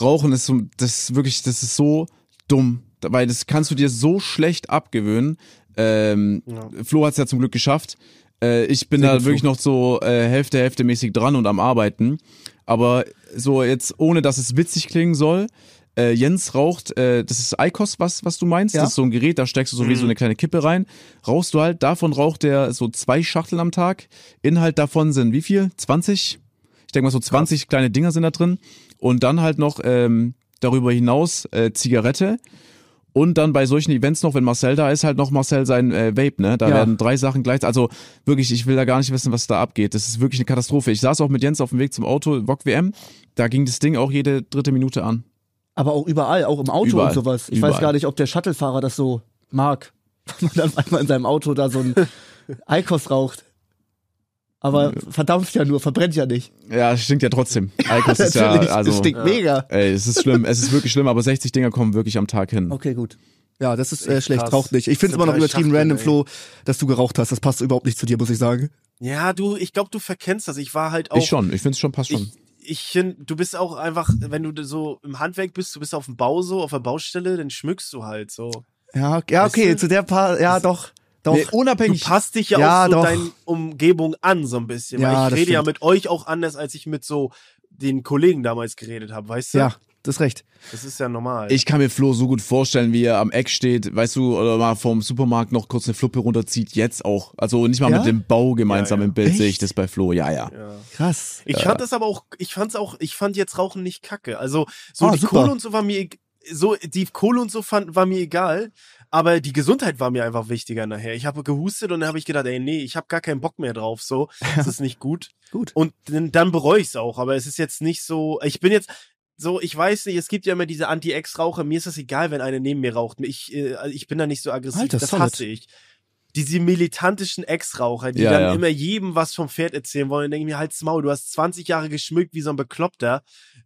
Rauchen ist so, das ist wirklich, das ist so dumm, weil das kannst du dir so schlecht abgewöhnen. Ähm, Ja. Flo hat es ja zum Glück geschafft. Äh, ich bin Sehr da wirklich noch so äh, Hälfte, Hälfte mäßig dran und am Arbeiten. Aber so jetzt, ohne dass es witzig klingen soll, äh, Jens raucht, äh, das ist ICOS, was, was du meinst. Ja. Das ist so ein Gerät, da steckst du so wie so eine kleine Kippe rein. Rauchst du halt, davon raucht der so zwei Schachteln am Tag. Inhalt davon sind wie viel? 20? Ich denke mal so 20 kleine Dinger sind da drin. Und dann halt noch ähm, darüber hinaus äh, Zigarette. Und dann bei solchen Events noch, wenn Marcel da ist, halt noch Marcel sein äh, Vape, ne? Da Ja. werden drei Sachen gleich. Also wirklich, ich will da gar nicht wissen, was da abgeht. Das ist wirklich eine Katastrophe. Ich saß auch mit Jens auf dem Weg zum Auto, VOG WM. Da ging das Ding auch jede dritte Minute an. Aber auch überall, auch im Auto Überall. und sowas. Ich weiß Überall. gar nicht, ob der Shuttlefahrer das so mag, wenn man dann einmal in seinem Auto da so ein Eikos raucht. Aber verdampft ja nur, verbrennt ja nicht. Ja, es stinkt ja trotzdem. Alkos ist ja, also, das stinkt mega. ey, es ist schlimm, es ist wirklich schlimm, aber 60 Dinger kommen wirklich am Tag hin. Okay, gut. Ja, das ist äh, Echt schlecht, raucht nicht. Ich finde es immer noch übertrieben Schachteln, random, ey. Flo, dass du geraucht hast. Das passt überhaupt nicht zu dir, muss ich sagen. Ja, du, ich glaube, du verkennst das. Ich war halt auch. Ich schon, ich finde es schon, passt schon. Ich, ich finde, du bist auch einfach, wenn du so im Handwerk bist, du bist auf dem Bau so, auf der Baustelle, dann schmückst du halt so. Ja, ja Weißt okay, du? zu der Paar, ja doch, doch. Nee, Du unabhängig. passt dich ja, Ja, auch so doch. deine Umgebung an, so ein bisschen. Ja, weil ich rede ja stimmt. mit euch auch anders, als ich mit so den Kollegen damals geredet habe, weißt du? ja, das ist recht. Das ist ja normal. Ich kann mir Flo so gut vorstellen, wie er am Eck steht, weißt du, oder mal vom Supermarkt noch kurz eine Fluppe runterzieht, jetzt auch. Also nicht mal Ja? mit dem Bau gemeinsam Ja, ja. im Bild Echt? sehe ich das bei Flo, ja, ja. ja. Krass. Ich fand das aber auch, ich fand's auch, ich fand jetzt Rauchen nicht kacke. Also so Ah, die super. Kohle und so war mir, so die Kohle und so fand, war mir egal, aber die Gesundheit war mir einfach wichtiger nachher. Ich habe gehustet und dann habe ich gedacht, ey, nee, ich habe gar keinen Bock mehr drauf, so, das ist nicht gut. Gut. Und dann, dann bereue ich es auch, aber es ist jetzt nicht so, ich bin jetzt so, ich weiß nicht, es gibt ja immer diese Anti-Ex-Raucher, mir ist das egal, wenn eine neben mir raucht. Ich, äh, ich bin da nicht so aggressiv, Alter, das solid. hasse ich. Diese militantischen Ex-Raucher, die Ja, dann ja. immer jedem was vom Pferd erzählen wollen, denke ich mir, halt's Maul, du hast 20 Jahre geschmückt wie so ein Bekloppter.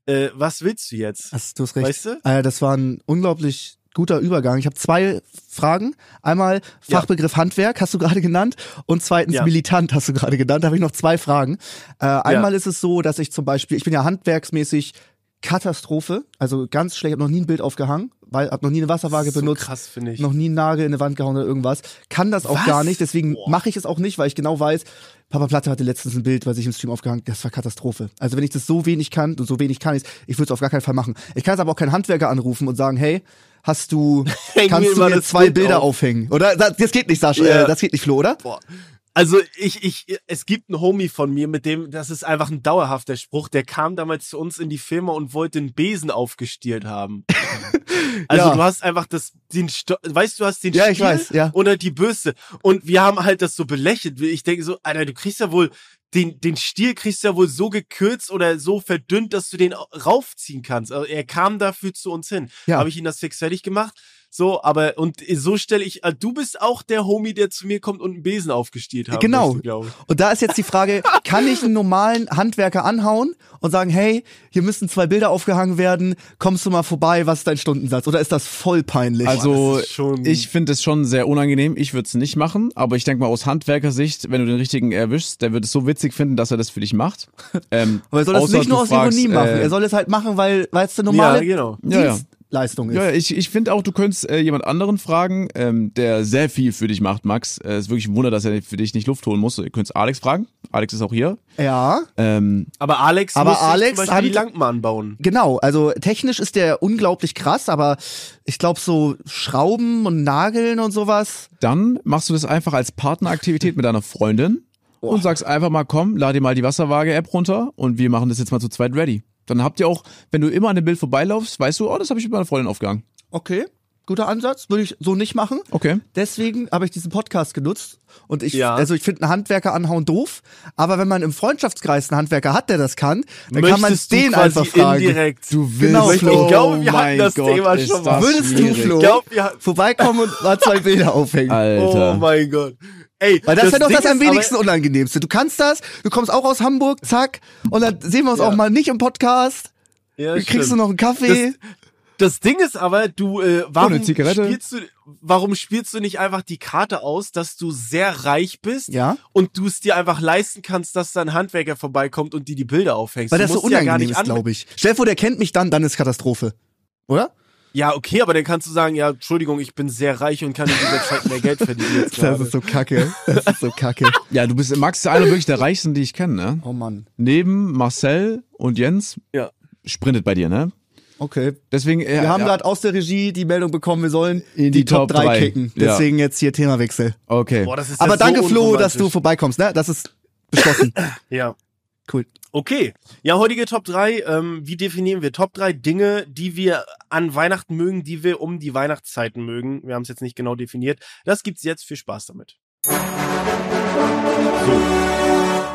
Äh, was willst du jetzt? Das, du hast recht. Weißt du? Äh, das war ein unglaublich guter Übergang. Ich habe zwei Fragen. Einmal Ja. Fachbegriff Handwerk, hast du gerade genannt. Und zweitens Ja. Militant, hast du gerade genannt. Da habe ich noch zwei Fragen. Äh, einmal ist es so, dass ich zum Beispiel, ich bin ja handwerksmäßig Katastrophe, also ganz schlecht, habe noch nie ein Bild aufgehangen, weil habe noch nie eine Wasserwaage so benutzt. krass, finde ich. noch nie einen Nagel in eine Wand gehauen oder irgendwas. Kann das auch Was? gar nicht, deswegen mache ich es auch nicht, weil ich genau weiß, Papa Platte hatte letztens ein Bild, was ich im Stream aufgehangen, das war Katastrophe. Also wenn ich das so wenig kann und so wenig kann ich, ich würde es auf gar keinen Fall machen. Ich kann jetzt aber auch keinen Handwerker anrufen und sagen, hey, hast du, kannst mir du mir zwei Bild Bilder auf. aufhängen? Oder? Das, das geht nicht, Sascha, Ja. äh, das geht nicht, Flo, oder? Boah. Also ich, ich, es gibt einen Homie von mir, mit dem, das ist einfach ein dauerhafter Spruch, der kam damals zu uns in die Firma und wollte den Besen aufgestielt haben. Also Ja. du hast einfach das, den, Sto weißt du, hast den Ja, Stiel ich weiß, ja. halt die Bürste. Und wir haben halt das so belächelt. Ich denke so, Alter, du kriegst ja wohl, den, den Stiel kriegst du ja wohl so gekürzt oder so verdünnt, dass du den raufziehen kannst. Also er kam dafür zu uns hin. Ja. Habe ich ihn das fix fertig gemacht. So, aber und so stelle ich, äh, du bist auch der Homie, der zu mir kommt und einen Besen aufgestielt hat. Genau. ich. Und da ist jetzt die Frage, kann ich einen normalen Handwerker anhauen und sagen, hey, hier müssen zwei Bilder aufgehangen werden, kommst du mal vorbei, was ist dein Stundensatz? Oder ist das voll peinlich? Also ich finde es schon sehr unangenehm. Ich würde es nicht machen, aber ich denke mal aus Handwerkersicht, wenn du den richtigen erwischst, der wird es so witzig finden, dass er das für dich macht. Ähm, Aber er soll das nicht nur aus fragst, Ironie machen. äh, er soll es halt machen, weil weil es eine normale Ja, genau. Ja, ja. Dienstleistung ist. Ja, ich, ich finde auch, du könntest äh, jemand anderen fragen, ähm, der sehr viel für dich macht, Max. Es äh, ist wirklich ein Wunder, dass er für dich nicht Luft holen muss. Du könntest Alex fragen. Alex ist auch hier. Ja, Ähm, Aber Alex Aber muss sich Alex zum Beispiel die Lampen anbauen. genau. Also technisch ist der unglaublich krass, aber ich glaube so Schrauben und Nageln und sowas. dann machst du das einfach als Partneraktivität mit deiner Freundin und sagst einfach mal, komm, lad dir mal die Wasserwaage-App runter und wir machen das jetzt mal zu zweit ready. Dann habt ihr auch, wenn du immer an dem Bild vorbeilaufst, weißt du, oh, das habe ich mit meiner Freundin aufgehangen. Okay, guter Ansatz. Würde ich so nicht machen. Okay. Deswegen habe ich diesen Podcast genutzt und ich, Ja. also ich finde einen Handwerker anhauen doof, aber wenn man im Freundschaftskreis einen Handwerker hat, der das kann, dann kann man Möchtest du den quasi einfach fragen. indirekt. Du Genau, willst, Flo. Ich glaube, wir oh hatten das Gott, Thema schon mal. Würdest du, schwierig. Flo, Ich glaub, wir hatten- vorbeikommen und mal zwei Bilder aufhängen? Alter. Oh mein Gott. Ey, Weil das, wäre doch das am ist aber- wenigsten Unangenehmste. Du kannst das, du kommst auch aus Hamburg, zack, und dann sehen wir uns Ja. auch mal nicht im Podcast. Ja, Dann kriegst du stimmt. noch einen Kaffee. Das Ding ist aber, du, äh, warum Zigarette. spielst du, warum spielst du nicht einfach die Karte aus, dass du sehr reich bist Ja. und du es dir einfach leisten kannst, dass da ein Handwerker vorbeikommt und dir die Bilder aufhängst? Weil du das so ja unangenehm nicht ist, glaube ich. Stell dir vor, der kennt mich dann, dann ist Katastrophe. Oder? Ja, okay, aber dann kannst du sagen, ja, Entschuldigung, ich bin sehr reich und kann in dieser Zeit mehr Geld verdienen jetzt Das gerade. ist so kacke. Das ist so kacke. Ja, du bist, Max ist einer wirklich der reichsten, die ich kenne, ne? Oh Mann. Neben Marcel und Jens Ja. sprintet bei dir, ne? Okay. Deswegen, äh, Wir haben ja, gerade aus der Regie die Meldung bekommen, wir sollen In die, die Top Top 3 drei. kicken. Ja. Deswegen jetzt hier Themawechsel. okay. Boah, das ist Aber ja so danke, Flo, dass du vorbeikommst, ne? Das ist beschlossen. Ja. cool. Okay. Ja, heutige Top 3. Ähm, wie definieren wir Top 3 Dinge, die wir an Weihnachten mögen, die wir um die Weihnachtszeiten mögen? Wir haben es jetzt nicht genau definiert. Das gibt's jetzt. Viel Spaß damit. So.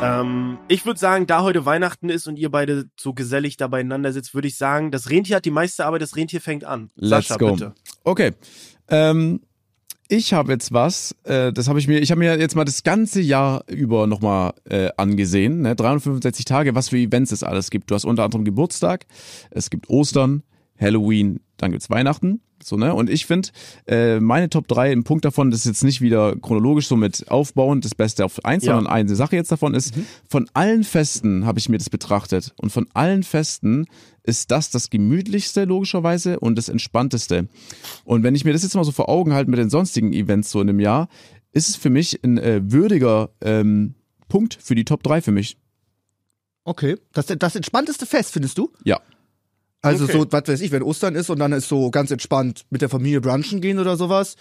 Ähm, ich würde sagen, da heute Weihnachten ist und ihr beide so gesellig da beieinander sitzt, würde ich sagen, das Rentier hat die meiste Arbeit, das Rentier fängt an. Let's Sascha, go. bitte. Okay. Ähm, ich habe jetzt was, äh, das habe ich mir, ich habe mir jetzt mal das ganze Jahr über nochmal äh, angesehen, ne? 365 Tage, was für Events es alles gibt. Du hast unter anderem Geburtstag, es gibt Ostern, Halloween, dann gibt's Weihnachten. So, ne? Und ich finde, äh, meine Top 3 im Punkt davon, das ist jetzt nicht wieder chronologisch so mit aufbauen, das Beste auf eins, Ja. sondern eine Sache jetzt davon ist, von allen Festen habe ich mir das betrachtet. Und von allen Festen ist das das gemütlichste, logischerweise, und das entspannteste. Und wenn ich mir das jetzt mal so vor Augen halte mit den sonstigen Events so in einem Jahr, ist es für mich ein äh, würdiger ähm, Punkt für die Top 3 für mich. Okay. Das, das entspannteste Fest, findest du? Ja. Also Okay. so, was weiß ich, wenn Ostern ist und dann ist so ganz entspannt mit der Familie brunchen gehen oder sowas.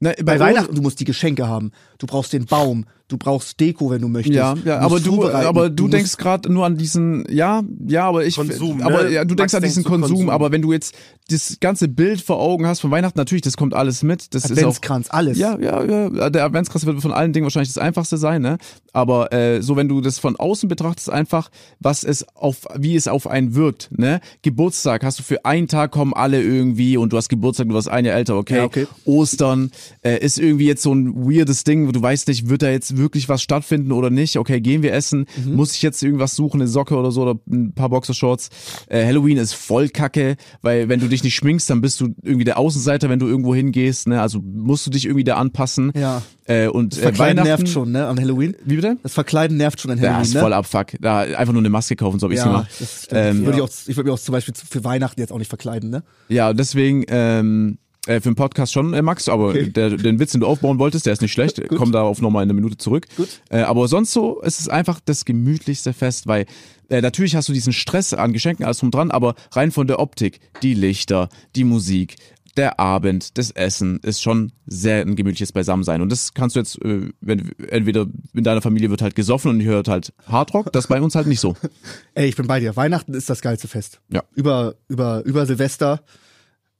Na, Bei uns- Weihnachten, du musst die Geschenke haben. Du brauchst den Baum. Du brauchst Deko, wenn du möchtest. Ja, ja, aber du, zubereiten, aber du, musst- denkst gerade nur an diesen, ja, ja, aber ich, Konsum, ne? aber ja, du denkst Max an diesen denkst du Konsum, Konsum. aber wenn du jetzt das ganze Bild vor Augen hast von Weihnachten, natürlich, das kommt alles mit, das ist auch Adventskranz, alles. Ja, ja, ja. Der Adventskranz wird von allen Dingen wahrscheinlich das einfachste sein, ne? Aber äh, so, wenn du das von außen betrachtest, einfach, was es auf, wie es auf einen wirkt, ne? Geburtstag hast du für einen Tag kommen alle irgendwie und du hast Geburtstag, du warst ein Jahr älter, okay. Ja, okay. Ostern äh, ist irgendwie jetzt so ein weirdes Ding, wo du weißt nicht, wird da jetzt wirklich was stattfinden oder nicht? Okay, gehen wir essen? Mhm. Muss ich jetzt irgendwas suchen, eine Socke oder so oder ein paar Boxershorts? Äh, Halloween ist voll kacke, weil wenn du dich nicht schminkst, dann bist du irgendwie der Außenseiter, wenn du irgendwo hingehst, ne? Also musst du dich irgendwie da anpassen. Ja. Äh, und äh, Verkleiden Weihnachten nervt schon, ne, an Halloween. Wie bitte? Das Verkleiden nervt schon an Halloween, Ja, ist ne? voll abfuck. Da einfach nur eine Maske kaufen, so hab ich's ja, gemacht. das. Ähm, würde ich, auch, ich würde mich auch zum Beispiel für Weihnachten jetzt auch nicht verkleiden, ne? Ja, deswegen ähm, äh, für den Podcast schon, äh, Max, aber Okay. der, den Witz, den du aufbauen wolltest, der ist nicht schlecht. Komm darauf nochmal in einer Minute zurück. Gut. Äh, aber sonst so ist es einfach das gemütlichste Fest, weil äh, natürlich hast du diesen Stress an Geschenken, alles drum dran, aber rein von der Optik, die Lichter, die Musik, der Abend, das Essen ist schon sehr ein gemütliches Beisammensein. Und das kannst du jetzt, äh, wenn entweder in deiner Familie wird halt gesoffen und ihr hört halt Hardrock, das bei uns halt nicht so. Ey, ich bin bei dir. Weihnachten ist das geilste Fest. Ja. Über, über, über Silvester,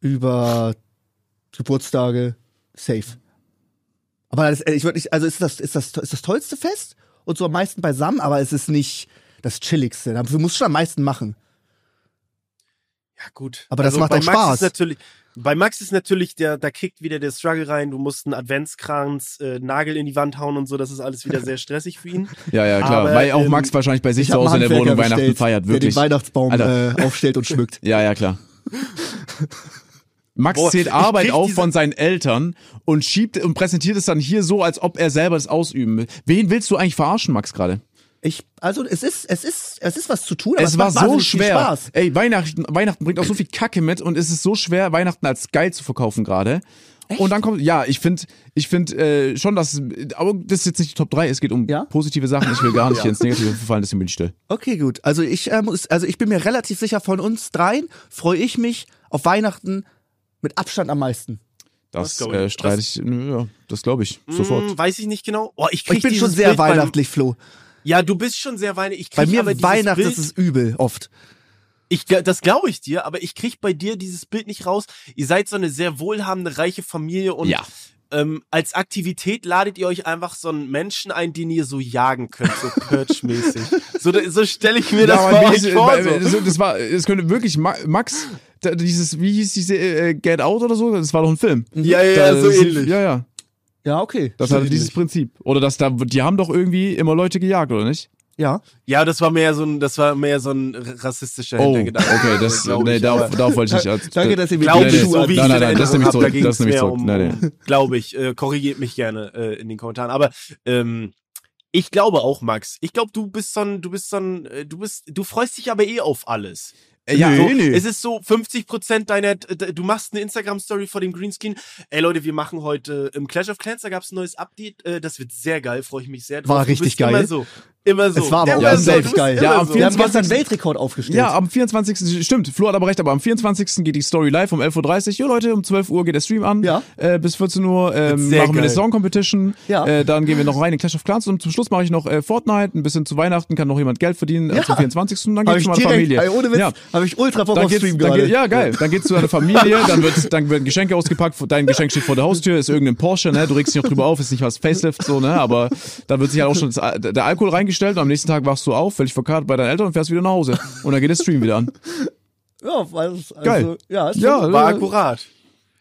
über Geburtstage, safe. Aber das, ich würde nicht, also ist das, ist das, ist das tollste Fest und so am meisten beisammen, aber es ist nicht das chilligste. Du musst schon am meisten machen. Ja, gut. Aber das macht bei auch Max Spaß. Ist natürlich, bei Max ist natürlich, der, da kriegt wieder der Struggle rein, du musst einen Adventskranz, äh, Nagel in die Wand hauen und so, das ist alles wieder sehr stressig für ihn. Ja, ja, klar. Aber, weil auch ähm, Max wahrscheinlich bei sich Ich zu Hause in der Wohnung Weihnachten feiert, Der wirklich. den Weihnachtsbaum äh, aufstellt und schmückt. Ja, ja, klar. Max Boah, zählt Arbeit auf von seinen Eltern und schiebt und präsentiert es dann hier so, als ob er selber das ausüben will. Wen willst du eigentlich verarschen, Max, gerade? Ich, also es ist, es ist, es ist was zu tun, aber Es es, war so schwer. Spaß. Ey, Weihnachten, Weihnachten bringt auch so viel Kacke mit und es ist so schwer, Weihnachten als geil zu verkaufen gerade. Und dann kommt, ja, ich finde, ich finde äh, schon, dass, aber das ist jetzt nicht die Top 3, es geht um Ja? positive Sachen. Ich will gar nicht hier ins Negative verfallen, deswegen bin ich still. Okay, gut. Also ich äh, muss, also ich bin mir relativ sicher, von uns dreien freue ich mich auf Weihnachten mit Abstand am meisten. Das, Das glaub ich. äh, streite ich, ja, das glaube ich, sofort. Hm, weiß ich nicht genau. Oh, ich, krieg Ich bin schon sehr Bild beim- weihnachtlich, Flo. Ja, du bist schon sehr weihnachtlich. Ich Bei mir Weihnachten Bild, ist es übel, oft. Ich, das glaube ich dir, aber ich krieg bei dir dieses Bild nicht raus. Ihr seid so eine sehr wohlhabende, reiche Familie und Ja. Ähm, als Aktivität ladet ihr euch einfach so einen Menschen ein, den ihr so jagen könnt, so Purge-mäßig. so so stelle ich mir das Ja, euch wie- vor. So. das, das war, es könnte wirklich Ma- Max, dieses, wie hieß diese äh, Get Out oder so? Das war doch ein Film. Ja, ja, ja, Da- so das- ähnlich. Ja, ja. Ja, okay. Das hatte dieses nicht. Prinzip. Oder dass da, die haben doch irgendwie immer Leute gejagt, oder nicht? Ja. Ja, das war mehr so ein, das war mehr so ein rassistischer Oh, Hintergedanke. okay, das, nee, darauf, darauf wollte ich nicht. Danke, dass ihr mir Glaube ich, so wie ich nein, nein, es nein, in das nehme ich zurück, das nehme ich zurück. mehr Nein, um, Glaube ich, äh, korrigiert mich gerne äh, in den Kommentaren. Aber ähm, ich glaube auch, Max. Ich glaube, du bist so ein, du bist so ein, äh, du bist, du freust dich aber eh auf alles. Äh, ja, so, nee, nee. Es ist so 50 Prozent deiner, d- du machst eine Instagram-Story vor dem Greenscreen. Ey Leute, wir machen heute im Clash of Clans, da gab's ein neues Update. Äh, das wird sehr geil, freue ich mich sehr drauf. War richtig geil. so, immer so. Es war aber auch Ja, so. Du bist geil. Ja, am so. Wir haben gestern 24. Weltrekord aufgestellt. Ja, am 24. Stimmt, Flo hat aber recht, aber am 24. geht die Story live um 11.30 Uhr. Jo Leute, um 12 Uhr geht der Stream an. Ja. Äh, bis 14 Uhr ähm, machen wir eine geil. Song Competition. Ja. Äh, dann gehen wir noch rein in Clash of Clans und zum Schluss mache ich noch äh, Fortnite, ein bisschen zu Weihnachten, kann noch jemand Geld verdienen äh, Ja. zum 24. Und dann geht's ich zu meiner Familie. ey, ohne Witz, Ja. habe ich ultra Bock Dann auf Stream dann gerade. geht, ja, geil. Dann geht's zu deiner Familie, dann wird, dann werden Geschenke ausgepackt, dein Geschenk steht vor der Haustür, ist irgendein Porsche, ne? Du regst dich noch drüber auf, ist nicht was Facelift, so, ne? Aber da wird sich halt auch schon das, der Alkohol reingestellt und am nächsten Tag wachst du auf, völlig verkartet bei deinen Eltern und fährst wieder nach Hause. Und dann geht der Stream wieder an. Ja, also, Geil. Ja, Ja, schon, War äh, akkurat.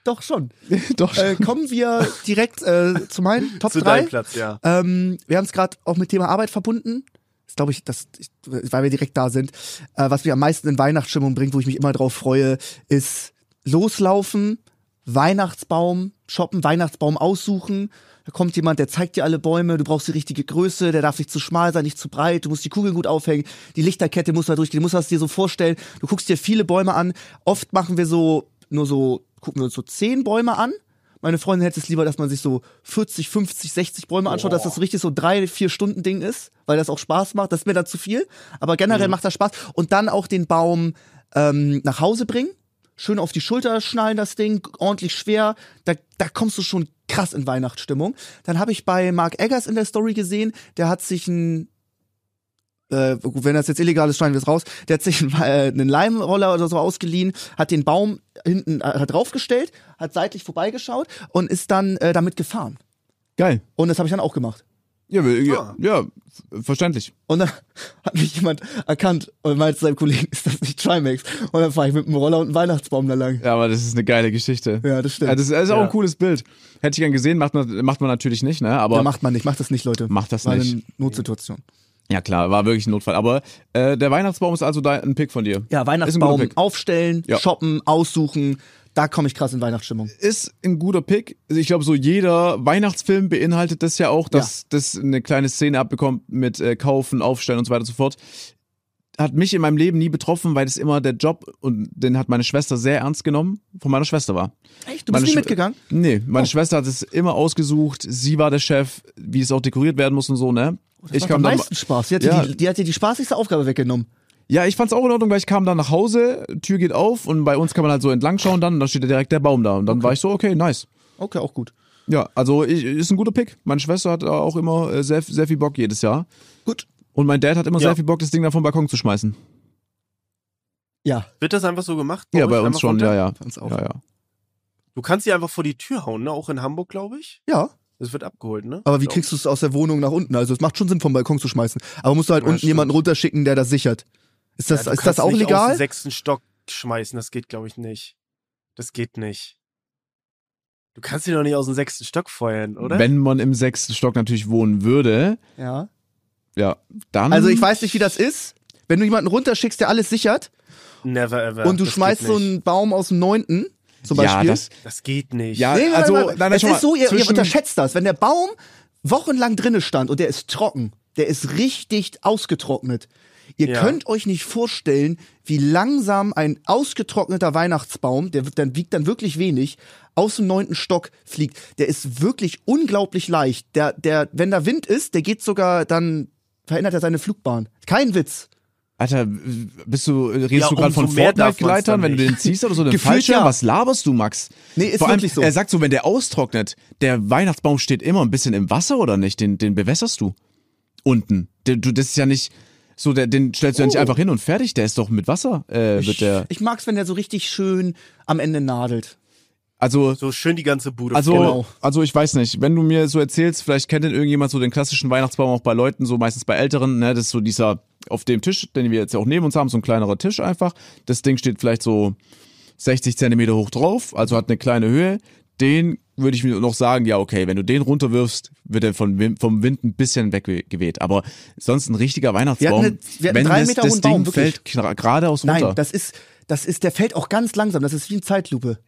doch schon. Doch. Äh, kommen wir direkt äh, zu meinen Top Zu 3. deinem Platz, ja. Ähm, wir haben es gerade auch mit Thema Arbeit verbunden. Das glaube ich, das, ich, weil wir direkt da sind. Äh, was mich am meisten in Weihnachtsstimmung bringt, wo ich mich immer drauf freue, ist loslaufen, Weihnachtsbaum shoppen, Weihnachtsbaum aussuchen. Da kommt jemand, der zeigt dir alle Bäume, du brauchst die richtige Größe, der darf nicht zu schmal sein, nicht zu breit, du musst die Kugeln gut aufhängen, die Lichterkette muss da durchgehen, du musst das dir so vorstellen. Du guckst dir viele Bäume an. Oft machen wir so, nur so, gucken wir uns so zehn Bäume an. Meine Freundin hätte es lieber, dass man sich so 40, 50, 60 Bäume anschaut, dass das richtig so drei, vier Stunden Ding ist, weil das auch Spaß macht. Das ist mir dann zu viel. Aber generell macht das Spaß. Und dann auch den Baum ähm, nach Hause bringen. Schön auf die Schulter schnallen, das Ding, ordentlich schwer. Da, da kommst du schon krass in Weihnachtsstimmung. Dann habe ich bei Mark Eggers in der Story gesehen, der hat sich ein äh, wenn das jetzt illegal ist, schneiden wir es raus. Der hat sich einen, äh, einen Leimroller oder so ausgeliehen, hat den Baum hinten äh, draufgestellt, hat seitlich vorbeigeschaut und ist dann äh, damit gefahren. Geil. Und das habe ich dann auch gemacht. Ja, wir- ja, Ah. ja, verständlich. Und dann hat mich jemand erkannt und meinte zu seinem Kollegen, ist das nicht Trimax? Und dann fahre ich mit dem Roller und einem Weihnachtsbaum da lang. Ja, aber das ist eine geile Geschichte. Ja, das stimmt. Ja, das ist auch Ja. ein cooles Bild. Hätte ich gern gesehen, macht man, macht man natürlich nicht, ne? Aber ja, macht man nicht, macht das nicht, Leute. Macht das War nicht. eine Notsituation. ja klar, war wirklich ein Notfall. Aber äh, der Weihnachtsbaum ist also da ein Pick von dir. Ja, Weihnachtsbaum aufstellen, Ja. shoppen, aussuchen. Da komme ich krass in Weihnachtsstimmung. Ist ein guter Pick. Also Ich glaube, so jeder Weihnachtsfilm beinhaltet das ja auch, dass das eine kleine Szene abbekommt mit äh, Kaufen, Aufstellen und so weiter und so fort. Hat mich in meinem Leben nie betroffen, weil das immer der Job und den hat meine Schwester sehr ernst genommen, von meiner Schwester war. Echt? Du Meine bist nie Schw- mitgegangen? Nee, meine Oh. Schwester hat es immer ausgesucht. Sie war der Chef, wie es auch dekoriert werden muss und so, ne? Das ich kam am meisten Spaß. Die hat, Ja. die, die hat dir die spaßigste Aufgabe weggenommen. Ja, ich fand's auch in Ordnung, weil ich kam dann nach Hause, Tür geht auf und bei uns kann man halt so entlang schauen dann und dann steht ja direkt der Baum da und dann war ich so, okay, nice. Okay, auch gut. Ja, also ich, ist ein guter Pick. Meine Schwester hat auch immer äh, sehr, sehr viel Bock jedes Jahr. Gut. Und mein Dad hat immer Ja. sehr viel Bock, das Ding da vom Balkon zu schmeißen. Ja, Wird das einfach so gemacht? ja, bei uns schon, runter? ja, ja. auch. ja, ja. Du kannst sie einfach vor die Tür hauen, ne? Auch in Hamburg, glaube ich. Ja, Das wird abgeholt, ne? aber wie kriegst du es aus der Wohnung nach unten? Also es macht schon Sinn, vom Balkon zu schmeißen. Aber musst du halt Ja, unten stimmt. jemanden runterschicken, der das sichert. Ist das, Ja, du ist das kannst auch nicht Aus legal? dem sechsten Stock schmeißen, das geht, glaube ich, nicht. Das geht nicht. Du kannst ihn doch nicht aus dem sechsten Stock feuern, oder? Wenn man im sechsten Stock natürlich wohnen würde, Ja. ja, dann. Also ich weiß nicht, wie das ist. Wenn du jemanden runterschickst, der alles sichert Never ever. und du Das schmeißt so einen Baum aus dem neunten, zum ja, Beispiel. das, Das geht nicht. Ja, Nee, also, nein, nein, es ist so, ihr, ihr unterschätzt das. Wenn der Baum wochenlang drinne stand und der ist trocken, der ist richtig ausgetrocknet. Ihr Ja. könnt euch nicht vorstellen, wie langsam ein ausgetrockneter Weihnachtsbaum, der wird dann, wiegt dann wirklich wenig, aus dem neunten Stock fliegt. Der ist wirklich unglaublich leicht. Der, der, wenn da Wind ist, der geht sogar, dann verändert er seine Flugbahn. Kein Witz. Alter, bist du, redest Ja, du gerade von Fortnite-Gleitern, wenn du den ziehst oder so, den Gefühlt Fallschirm? ja. Was laberst du, Max? Nee, ist Vor allem, wirklich so. Er sagt so, wenn der austrocknet, der Weihnachtsbaum steht immer ein bisschen im Wasser oder nicht? Den, den bewässerst du. Unten. Du, das ist ja nicht so, der, den stellst du ja nicht Oh. einfach hin und fertig. Der ist doch mit Wasser, äh, wird der. Ich mag's, wenn der so richtig schön am Ende nadelt. Also, So schön die ganze Bude also. Genau. also ich weiß nicht, wenn du mir so erzählst, vielleicht kennt denn irgendjemand so den klassischen Weihnachtsbaum auch bei Leuten, so meistens bei Älteren, ne, das ist so dieser auf dem Tisch, den wir jetzt ja auch neben uns haben, so ein kleinerer Tisch einfach. Das Ding steht vielleicht so 60 Zentimeter hoch drauf, also hat eine kleine Höhe. Den würde ich mir noch sagen, ja okay, wenn du den runterwirfst, wird er von, Wim- vom Wind ein bisschen weggeweht. Aber sonst ein richtiger Weihnachtsbaum, eine- wenn drei das, Meter das Ding Baum, fällt geradeaus runter. Nein, das ist, das ist, der fällt auch ganz langsam. Das ist wie eine Zeitlupe.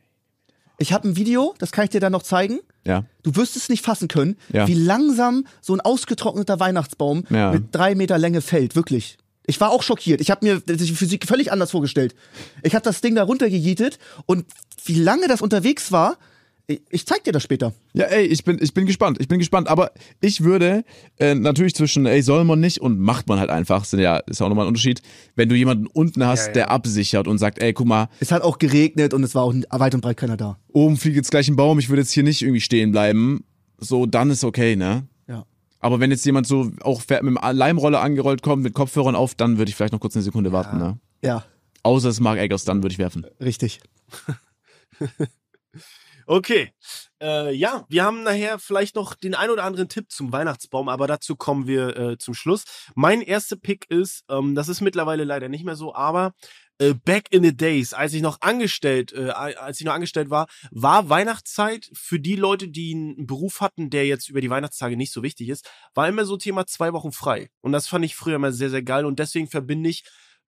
Ich habe ein Video, das kann ich dir dann noch zeigen. ja. Du wirst es nicht fassen können, Ja. wie langsam so ein ausgetrockneter Weihnachtsbaum Ja. mit drei Meter Länge fällt. Wirklich. Ich war auch schockiert. Ich habe mir die Physik völlig anders vorgestellt. Ich habe das Ding da runtergejietet und wie lange das unterwegs war, ich, zeig dir das später. Ja, ey, ich bin, ich bin gespannt, ich bin gespannt. Aber ich würde äh, natürlich zwischen, ey, soll man nicht und macht man halt einfach, sind ja, ist ja auch nochmal ein Unterschied. Wenn du jemanden unten hast, Ja, ja. der absichert und sagt, ey, guck mal, Es hat auch geregnet und es war auch weit und breit keiner da. oben fliegt jetzt gleich ein Baum, ich würde jetzt hier nicht irgendwie stehen bleiben. So, dann ist okay, ne? Ja. Aber wenn jetzt jemand so auch fährt mit dem Leimroller angerollt kommt, mit Kopfhörern auf, dann würde ich vielleicht noch kurz eine Sekunde warten, ne? Ja, Außer es ist Mark Eggers, dann würde ich werfen. richtig. Okay. Äh, ja, wir haben nachher vielleicht noch den ein oder anderen Tipp zum Weihnachtsbaum, aber dazu kommen wir äh, zum Schluss. Mein erster Pick ist, ähm, das ist mittlerweile leider nicht mehr so, aber äh, back in the days, als ich noch angestellt, äh, als ich noch angestellt war, war Weihnachtszeit für die Leute, die einen Beruf hatten, der jetzt über die Weihnachtstage nicht so wichtig ist, war immer so Thema zwei Wochen frei. Und das fand ich früher immer sehr, sehr geil und deswegen verbinde ich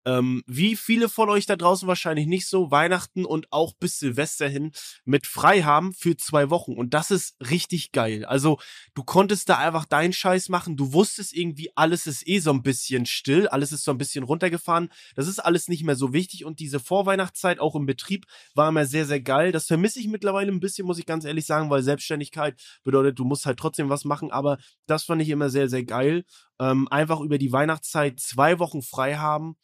ähm, wie viele von euch da draußen wahrscheinlich nicht so Weihnachten und auch bis Silvester hin mit frei haben für zwei Wochen. Und das ist richtig geil. Also du konntest da einfach deinen Scheiß machen. Du wusstest irgendwie, alles ist eh so ein bisschen still, alles ist so ein bisschen runtergefahren. Das ist alles nicht mehr so wichtig. Und diese Vorweihnachtszeit auch im Betrieb war immer sehr, sehr geil. Das vermisse ich mittlerweile ein bisschen, muss ich ganz ehrlich sagen, weil Selbstständigkeit bedeutet, du musst halt trotzdem was machen. Aber das fand ich immer sehr, sehr geil. Ähm, einfach über die Weihnachtszeit zwei Wochen frei haben.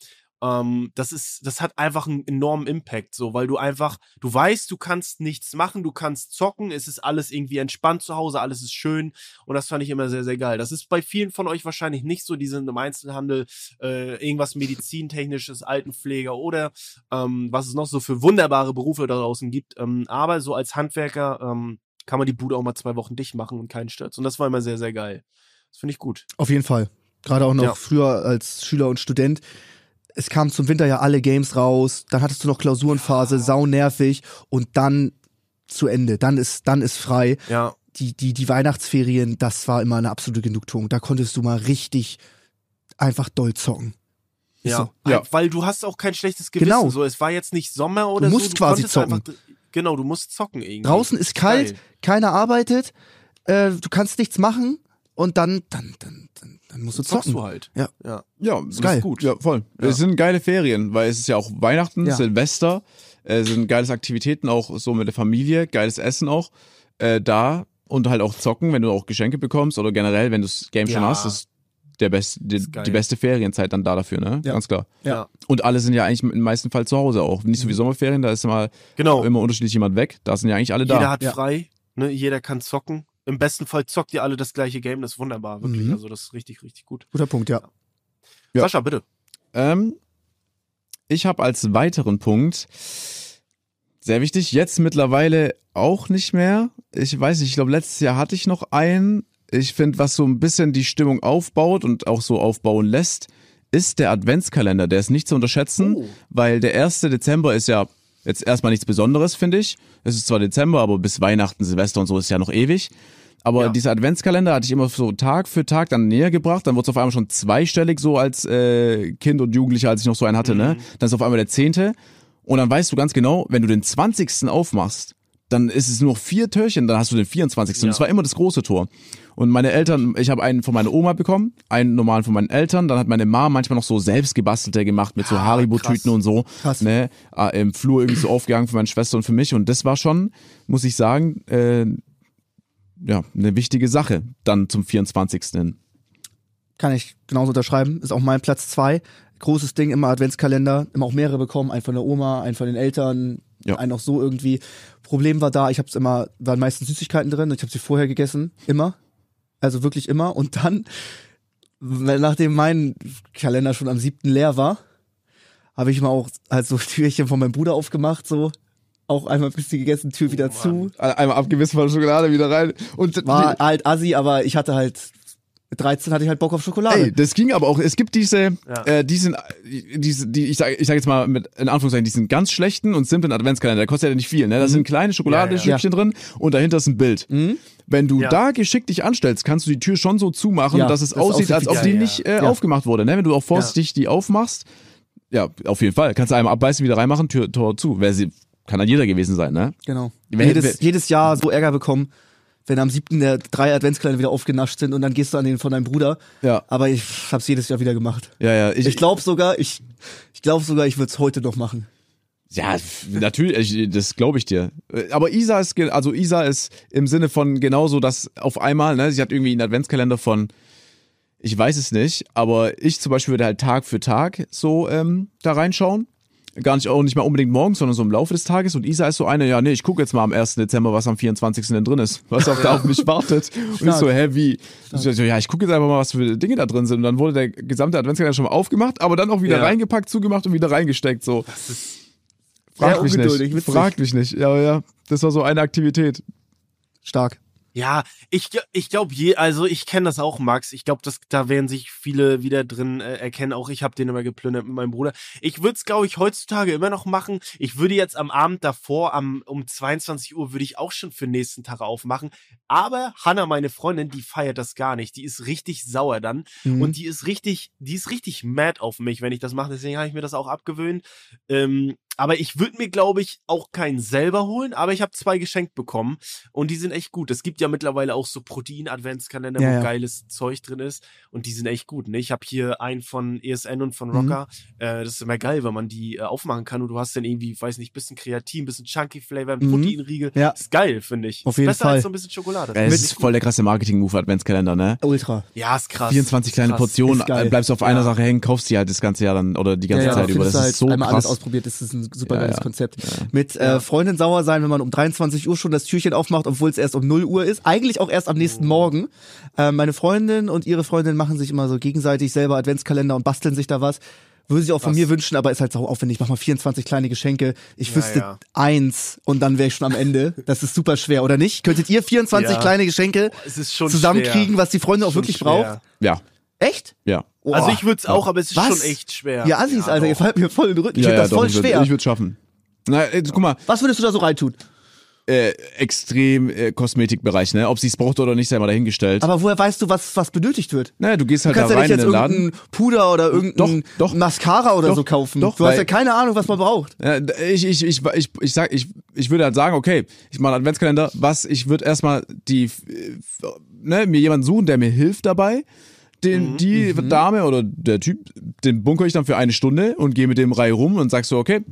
Ähm, das ist, das hat einfach einen enormen Impact, so, weil du einfach, du weißt, du kannst nichts machen, du kannst zocken, es ist alles irgendwie entspannt zu Hause, alles ist schön und das fand ich immer sehr, sehr geil. Das ist bei vielen von euch wahrscheinlich nicht so, die sind im Einzelhandel, äh, irgendwas medizintechnisches, Altenpfleger oder ähm, was es noch so für wunderbare Berufe da draußen gibt. Ähm, aber so als Handwerker ähm, kann man die Bude auch mal zwei Wochen dicht machen und keinen stört. Und das war immer sehr, sehr geil. Das finde ich gut. Auf jeden Fall. Gerade auch noch Ja. früher als Schüler und Student. Es kamen zum Winter ja alle Games raus, dann hattest du noch Klausurenphase, sau nervig und dann zu Ende. Dann ist, dann ist frei. Ja, Die, die, die Weihnachtsferien, das war immer eine absolute Genugtuung. Da konntest du mal richtig einfach doll zocken. Ja. so. Ja. Weil du hast auch kein schlechtes Gewissen. Genau. So, es war jetzt nicht Sommer oder Du so. musst quasi konntest zocken. Einfach, genau, du musst zocken irgendwie. Draußen ist kalt, Geil. keiner arbeitet, äh, du kannst nichts machen und dann, dann, dann, dann, dann musst du Zockst zocken. du halt. Ja. Ja. Ja, ist geil. gut. Ja, voll. Ja. Es sind geile Ferien, weil es ist ja auch Weihnachten, Ja. Silvester, äh, sind geiles Aktivitäten auch so mit der Familie, geiles Essen auch äh, da und halt auch zocken, wenn du auch Geschenke bekommst oder generell, wenn du das Game schon Ja. hast, ist der best, die, die beste Ferienzeit dann da dafür, ne? Ja. Ganz klar. Ja. Und alle sind ja eigentlich im meisten Fall zu Hause auch. Nicht so wie Sommerferien, da ist mal Genau. immer unterschiedlich jemand weg. Da sind ja eigentlich alle da. Jeder hat Ja. frei, ne? jeder kann zocken. Im besten Fall zockt ihr alle das gleiche Game, das ist wunderbar, wirklich. Mhm. Also das ist richtig, richtig gut. Guter Punkt, ja. Ja. Sascha, bitte. Ähm, ich habe als weiteren Punkt, sehr wichtig, jetzt mittlerweile auch nicht mehr. Ich weiß nicht, ich glaube, letztes Jahr hatte ich noch einen. Ich finde, was so ein bisschen die Stimmung aufbaut und auch so aufbauen lässt, ist der Adventskalender. Der ist nicht zu unterschätzen, Oh. weil der 1. Dezember ist ja jetzt erstmal nichts Besonderes, finde ich. Es ist zwar Dezember, aber bis Weihnachten, Silvester und so ist ja noch ewig. Aber Ja. dieser Adventskalender hatte ich immer so Tag für Tag dann näher gebracht. Dann wurde es auf einmal schon zweistellig so als äh, Kind und Jugendlicher, als ich noch so einen hatte. Ne? Dann ist auf einmal der zehnte. Und dann weißt du ganz genau, wenn du den 20. aufmachst, dann ist es nur noch vier Türchen, dann hast du den 24. Und Ja. es war immer das große Tor. Und meine Eltern, ich habe einen von meiner Oma bekommen, einen normalen von meinen Eltern, dann hat meine Mom manchmal noch so selbst gebastelte gemacht mit so Ah, Haribo-Tüten und so. Krass. Ne, äh, im Flur irgendwie so aufgegangen für meine Schwester und für mich. Und das war schon, muss ich sagen, äh, ja, eine wichtige Sache dann zum 24. hin. Kann ich genauso unterschreiben. Ist auch mein Platz zwei. Großes Ding, immer Adventskalender, immer auch mehrere bekommen, einen von der Oma, einen von den Eltern, Ja. einen auch so irgendwie. Problem war da, ich hab's immer, waren meistens Süßigkeiten drin, ich habe sie vorher gegessen, immer. Also wirklich immer. Und dann, nachdem mein Kalender schon am siebten leer war, habe ich mal auch halt so Türchen von meinem Bruder aufgemacht, so. Auch einmal ein bisschen gegessen, Tür wieder zu. Einmal abgewissen von der Schokolade wieder rein. Und War halt assi, aber ich hatte halt, mit 13 hatte ich halt Bock auf Schokolade. Ey, das ging aber auch. Es gibt diese, Ja. äh, die sind, diese, die, ich sag, ich sag jetzt mal mit in Anführungszeichen, diesen ganz schlechten und simplen Adventskalender. Der kostet ja nicht viel, ne? Da sind kleine Schokoladestückchen drin und dahinter ist ein Bild. Wenn du Ja. da geschickt dich anstellst, kannst du die Tür schon so zumachen, Ja, dass es das aussieht, aussieht als ob die ja. nicht äh, Ja. aufgemacht wurde. Ne? Wenn du auch vorsichtig die aufmachst, ja, auf jeden Fall. Kannst du einmal abbeißen, wieder reinmachen, Tür, Tor zu. Wer sie, kann dann jeder gewesen sein, ne? Genau. Wer- jedes, wer- jedes Jahr so Ärger bekommen, wenn am siebten der drei Adventskalender wieder aufgenascht sind und dann gehst du an den von deinem Bruder. Ja. Aber ich hab's jedes Jahr wieder gemacht. Ja, ja. Ich glaube sogar, ich, ich glaube sogar, ich würde es heute noch machen. Ja, natürlich, ich- das glaube ich dir. Aber Isa ist, also Isa ist im Sinne von genauso, dass auf einmal, ne, sie hat irgendwie einen Adventskalender von, ich weiß es nicht, aber ich zum Beispiel würde halt Tag für Tag so ähm, da reinschauen. Gar nicht auch nicht mal unbedingt morgens, sondern so im Laufe des Tages. Und Isa ist so eine, ja, nee, ich gucke jetzt mal am 1. Dezember, was am 24. denn drin ist, was auch da auf mich wartet. Und ich so, hä, wie? Ich so, ja, ich gucke jetzt einfach mal, was für Dinge da drin sind. Und dann wurde der gesamte Adventskalender schon mal aufgemacht, aber dann auch wieder Ja. reingepackt, zugemacht und wieder reingesteckt. So. Frag mich nicht. witzig. Frag mich nicht. Ja, ja. Das war so eine Aktivität. Stark. Ja, ich, ich glaube, je, also ich kenne das auch, Max. Ich glaube, da werden sich viele wieder drin äh, erkennen. Auch ich habe den immer geplündert mit meinem Bruder. Ich würde es, glaube ich, heutzutage immer noch machen. Ich würde jetzt am Abend davor, am, um 22 Uhr, würde ich auch schon für den nächsten Tag aufmachen. Aber Hanna, meine Freundin, die feiert das gar nicht. Die ist richtig sauer dann. Mhm. Und die ist richtig, die ist richtig mad auf mich, wenn ich das mache. Deswegen habe ich mir das auch abgewöhnt. Ähm, Aber ich würde mir, glaube ich, auch keinen selber holen, aber ich habe zwei geschenkt bekommen und die sind echt gut. Es gibt ja mittlerweile auch so Protein-Adventskalender, Ja, wo ja. geiles Zeug drin ist und die sind echt gut. Ne? Ich habe hier einen von ESN und von Mhm. Rocker. Äh, das ist immer geil, wenn man die äh, aufmachen kann und du hast dann irgendwie, weiß nicht, bisschen Kreatin, bisschen Chunky Flavor, einen Mhm. Proteinriegel. Ja. Ist geil, finde ich. Auf ist jeden besser Fall. als so ein bisschen Schokolade. Das ist voll der krasse Marketing-Move Adventskalender, ne? Ultra. ja, ist krass. 24 kleine Krass. Portionen, Ist äh, bleibst auf einer Sache hängen, kaufst die halt das ganze Jahr dann oder die ganze ja, Zeit ja, über. Das ist halt so einmal alles krass. ausprobiert, das ist ein super Ja, geiles ja. Konzept. Mit äh, Freundin sauer sein, wenn man um 23 Uhr schon das Türchen aufmacht, obwohl es erst um 0 Uhr ist. Eigentlich auch erst am nächsten Morgen. Äh, meine Freundin und ihre Freundin machen sich immer so gegenseitig selber Adventskalender und basteln sich da was. Würde ich auch von Was? mir wünschen, aber ist halt sau aufwendig. Mach mal 24 kleine Geschenke. Ich Ja, wüsste ja. eins und dann wäre ich schon am Ende. Das ist super schwer, oder nicht? Könntet ihr 24 Ja. kleine Geschenke Es ist schon zusammenkriegen, schwer. was die Freundin auch wirklich schwer. braucht? Ja, Echt? ja. Oh. Also ich würde es auch, aber es ist Was? schon echt schwer. Ja, Assis, Alter, ihr fallt mir voll in den Rücken. Ich ja, ja, das doch, voll ich würd- schwer. Ich würde schaffen. Na, äh, guck mal, was würdest du da so reintun? äh, extrem äh, Kosmetikbereich, ne? Ob sie es braucht oder nicht, sei mal dahingestellt. Aber woher weißt du, was, was benötigt wird? naja, du gehst Du halt da kannst ja rein nicht in jetzt den Laden. Puder oder irgendein Doch, doch. Mascara oder Doch, so kaufen. doch, du hast ja keine Ahnung, was man braucht. Ja, ich, ich, ich, ich, ich sag, ich, ich würde halt sagen, okay, ich mache einen Adventskalender, was, ich würde erstmal die, äh, ne, mir jemanden suchen, der mir hilft dabei. Den, die Dame oder der Typ, den bunker ich dann für eine Stunde und gehe mit dem Reihe rum und sag so, okay,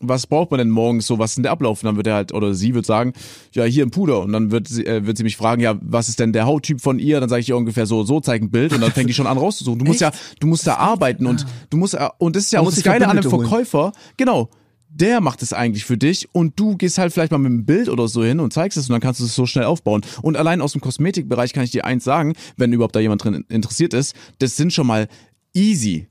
was braucht man denn morgens so, was ist denn der Ablauf? Und dann wird er halt, oder sie wird sagen, ja, hier ein Puder. Und dann wird sie, äh, wird sie mich fragen, ja, was ist denn der Hauttyp von ihr? Dann sage ich ihr ungefähr so, so, zeig ein Bild und dann fängt die schon an rauszusuchen. Du musst ja, du musst da arbeiten und du musst, äh, und das ist ja auch das Geile an einem Verbündete holen. Verkäufer, genau, der macht es eigentlich für dich und du gehst halt vielleicht mal mit einem Bild oder so hin und zeigst es und dann kannst du es so schnell aufbauen. Und allein aus dem Kosmetikbereich kann ich dir eins sagen, wenn überhaupt da jemand drin interessiert ist, das sind schon mal easy.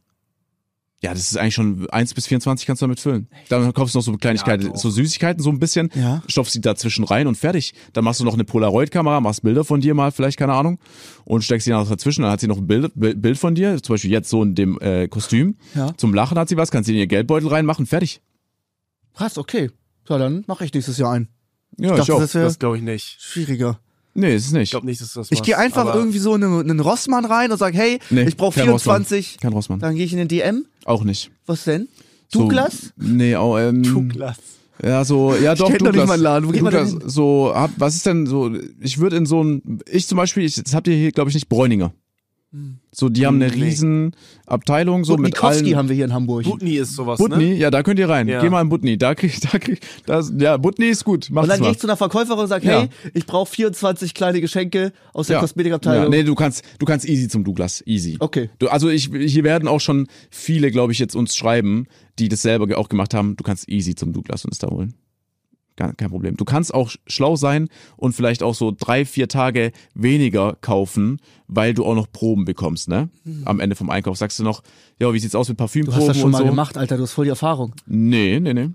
Ja, das ist eigentlich schon 1 bis 24 kannst du damit füllen. Dann kaufst du noch so Kleinigkeiten, Ja, so Süßigkeiten so ein bisschen, Ja. stopfst die dazwischen rein und fertig. Dann machst du noch eine Polaroid-Kamera, machst Bilder von dir mal, vielleicht, keine Ahnung, und steckst sie noch dazwischen, dann hat sie noch ein Bild, Bild Bild von dir, zum Beispiel jetzt so in dem äh, Kostüm. Ja. Zum Lachen hat sie was, kannst sie in ihr Geldbeutel reinmachen, fertig. Krass, okay. Ja, dann mache ich nächstes Jahr ein. Ja, dachte, das wäre Das glaube ich nicht. schwieriger. Nee, ist es nicht. Ich glaube nicht, dass du das Ich gehe machst, einfach aber irgendwie so in einen, einen Rossmann rein und sag, hey, Nee, ich brauche kein 24. Kein Rossmann. Dann gehe ich in den DM. Auch nicht. Was denn? So- Douglas? Nee, auch, ähm, Douglas. Ja, so, ja doch, kenn doch nicht Douglas. mal einen Laden. Wo geht man denn Douglas, so, hab, was ist denn so, ich würde in so ein, ich zum Beispiel, ich, das habt ihr hier, glaube ich, nicht, Bräuninger. So, die haben eine Nee. riesen Abteilung, so mit Mikowski allen. haben wir hier in Hamburg. Butni ist sowas, Butni, ne? ja, da könnt ihr rein. Ja. Geh mal in Butni, da krieg, da krieg, das, ja, Butni ist gut, mach und dann gehe mal. ich zu einer Verkäuferin und sag, Ja. hey, ich brauche 24 kleine Geschenke aus der ja. Kosmetikabteilung. Ja, nee, du kannst, du kannst easy zum Douglas, easy. Okay. Du, also ich, hier werden auch schon viele, glaube ich, jetzt uns schreiben, die das selber auch gemacht haben. Du kannst easy zum Douglas und es da holen. Kein, kein Problem. Du kannst auch sch- schlau sein und vielleicht auch so drei, vier Tage weniger kaufen, weil du auch noch Proben bekommst, ne? Am Ende vom Einkauf sagst du noch, ja, wie sieht's aus mit Du Parfümproben hast das schon mal so? gemacht, Alter, du hast voll die Erfahrung. Nee, nee, nee.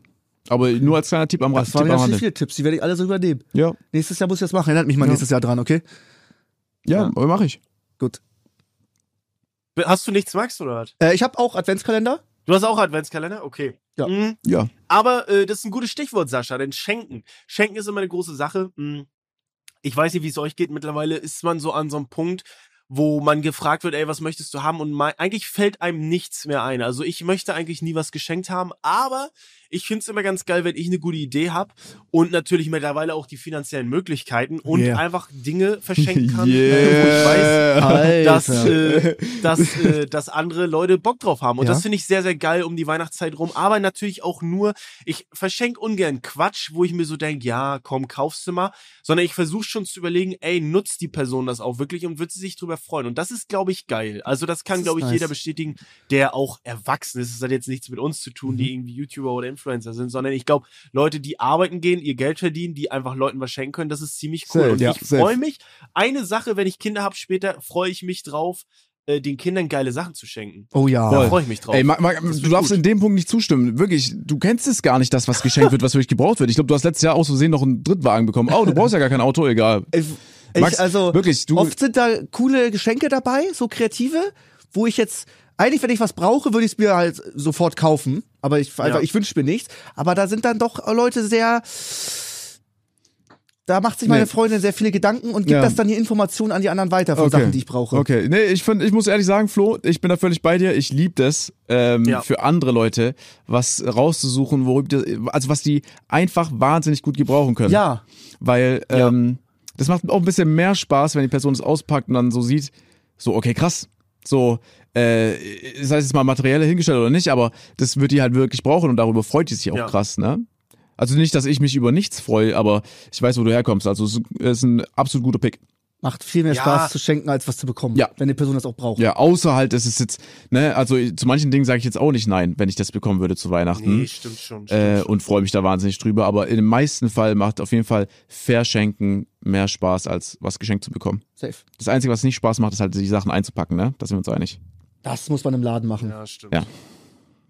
Aber nur als kleiner Tipp am. Das waren Tipp am ganz schön viele Tipps, die werde ich alle so übernehmen. Ja, Nächstes Jahr muss ich das machen. Erinnert mich mal Ja. nächstes Jahr dran, okay? ja, Ja. aber mach ich. Gut. Hast du nichts, Max, oder was? Äh, ich habe auch Adventskalender. Du hast auch Adventskalender? Okay. Ja. Mhm. Ja. Aber äh, das ist ein gutes Stichwort, Sascha, denn Schenken. Schenken ist immer eine große Sache. Mhm. Ich weiß nicht, wie es euch geht. Mittlerweile ist man so an so einem Punkt, wo man gefragt wird, ey, was möchtest du haben? Und mei- eigentlich fällt einem nichts mehr ein. Also ich möchte eigentlich nie was geschenkt haben, aber ich finde es immer ganz geil, wenn ich eine gute Idee habe und natürlich mittlerweile auch die finanziellen Möglichkeiten und Yeah. einfach Dinge verschenken kann, Yeah. wo ich weiß, Alter. dass, äh, dass, äh, dass andere Leute Bock drauf haben. Und Ja. das finde ich sehr, sehr geil um die Weihnachtszeit rum. Aber natürlich auch nur, ich verschenke ungern Quatsch, wo ich mir so denke, ja, komm, kaufst du mal. Sondern ich versuche schon zu überlegen, ey, nutzt die Person das auch wirklich und wird sie sich drüber freuen. Und das ist, glaube ich, geil. Also das kann, glaube ich, nice. jeder bestätigen, der auch erwachsen ist. Das hat jetzt nichts mit uns zu tun, Mhm. die irgendwie YouTuber oder Influencer sind, sondern ich glaube, Leute, die arbeiten gehen, ihr Geld verdienen, die einfach Leuten was schenken können, das ist ziemlich cool. Safe, und ja, ich freue mich. Eine Sache, wenn ich Kinder habe später, freue ich mich drauf, äh, den Kindern geile Sachen zu schenken. Oh ja. Da freue ich mich drauf. Ey, Ma Ma Das du darfst gut. in dem Punkt nicht zustimmen. Wirklich, du kennst es gar nicht, das, was geschenkt wird, was wirklich gebraucht wird. Ich glaube, du hast letztes Jahr aus Versehen noch einen Drittwagen bekommen. Oh, du brauchst ja gar kein Auto, egal. Max, ich, also wirklich, du- oft sind da coole Geschenke dabei, so kreative, wo ich jetzt eigentlich, wenn ich was brauche, würde ich es mir halt sofort kaufen. Aber ich Ja. ich wünsche mir nichts. Aber da sind dann doch Leute sehr da macht sich meine Nee. Freundin sehr viele Gedanken und gibt Ja. das dann die Informationen an die anderen weiter von Sachen, die ich brauche. Okay, nee, ich finde, ich muss ehrlich sagen, Flo, ich bin da völlig bei dir. Ich liebe das, ähm, Ja. für andere Leute was rauszusuchen, worüber, also was die einfach wahnsinnig gut gebrauchen können. Ja, Weil ähm, das macht auch ein bisschen mehr Spaß, wenn die Person es auspackt und dann so sieht, so, okay, krass. So, äh, sei es jetzt mal materiell hingestellt oder nicht, aber das wird die halt wirklich brauchen und darüber freut die sich auch Ja. krass, ne? Also nicht, dass ich mich über nichts freue, aber ich weiß, wo du herkommst. Also es ist ein absolut guter Pick. Macht viel mehr Ja. Spaß zu schenken, als was zu bekommen. Ja. Wenn die Person das auch braucht. Ja, außer halt, es ist jetzt, ne, also zu manchen Dingen sage ich jetzt auch nicht nein, wenn ich das bekommen würde zu Weihnachten. Nee, stimmt schon. Stimmt äh, und freue mich da wahnsinnig drüber. Aber in den meisten Fall macht auf jeden Fall Verschenken mehr Spaß, als was geschenkt zu bekommen. Safe. Das Einzige, was nicht Spaß macht, ist halt die Sachen einzupacken, ne? Da sind wir uns einig. Das muss man im Laden machen. Ja, stimmt. Ja.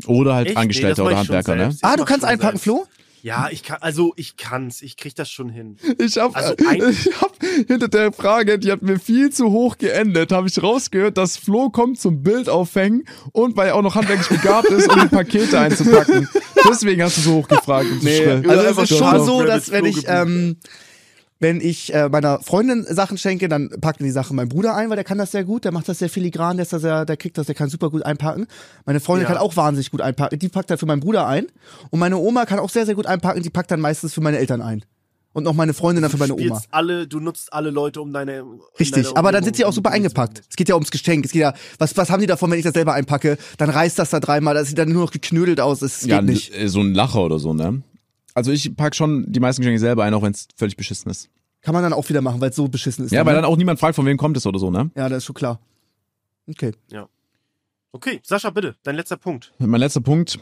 Oder halt Echt? Nee, Angestellter mach oder Handwerker, ne? Ah, du kannst einpacken, selbst. Flo? Ja, ich kann, also ich kann's, ich krieg das schon hin. Ich hab, Also ich hab hinter der Frage, die hat mir viel zu hoch geendet, habe ich rausgehört, dass Flo kommt zum Bild aufhängen und weil er auch noch handwerklich begabt ist, um die Pakete einzupacken. Deswegen hast du so hoch gefragt. Und so schrill. Also es ist schon so, dass wenn ich, ähm, wenn ich äh, meiner Freundin Sachen schenke, dann packt die Sachen mein Bruder ein, weil der kann das sehr gut, der macht das sehr filigran, der, ist da sehr, der kriegt das, der kann super gut einpacken. Meine Freundin Ja. kann auch wahnsinnig gut einpacken, die packt dann für meinen Bruder ein. Und meine Oma kann auch sehr, sehr gut einpacken, die packt dann meistens für meine Eltern ein. Und noch meine Freundin dann für meine du Oma. alle, du nutzt alle Leute um deine. um Richtig, deine aber dann sind sie auch super um eingepackt. Es geht ja ums Geschenk. Es geht ja, was, was haben die davon, wenn ich das selber einpacke? Dann reißt das da dreimal, das sieht dann nur noch geknödelt aus. Das ja, geht nicht. äh, so ein Lacher oder so, ne? Also ich pack schon die meisten Geschenke selber ein, auch wenn es völlig beschissen ist. Kann man dann auch wieder machen, weil es so beschissen ist. Ja, weil ne? dann auch niemand fragt, von wem kommt es oder so, ne? Ja, das ist schon klar. Okay. Okay, Sascha, bitte, dein letzter Punkt. Mein letzter Punkt,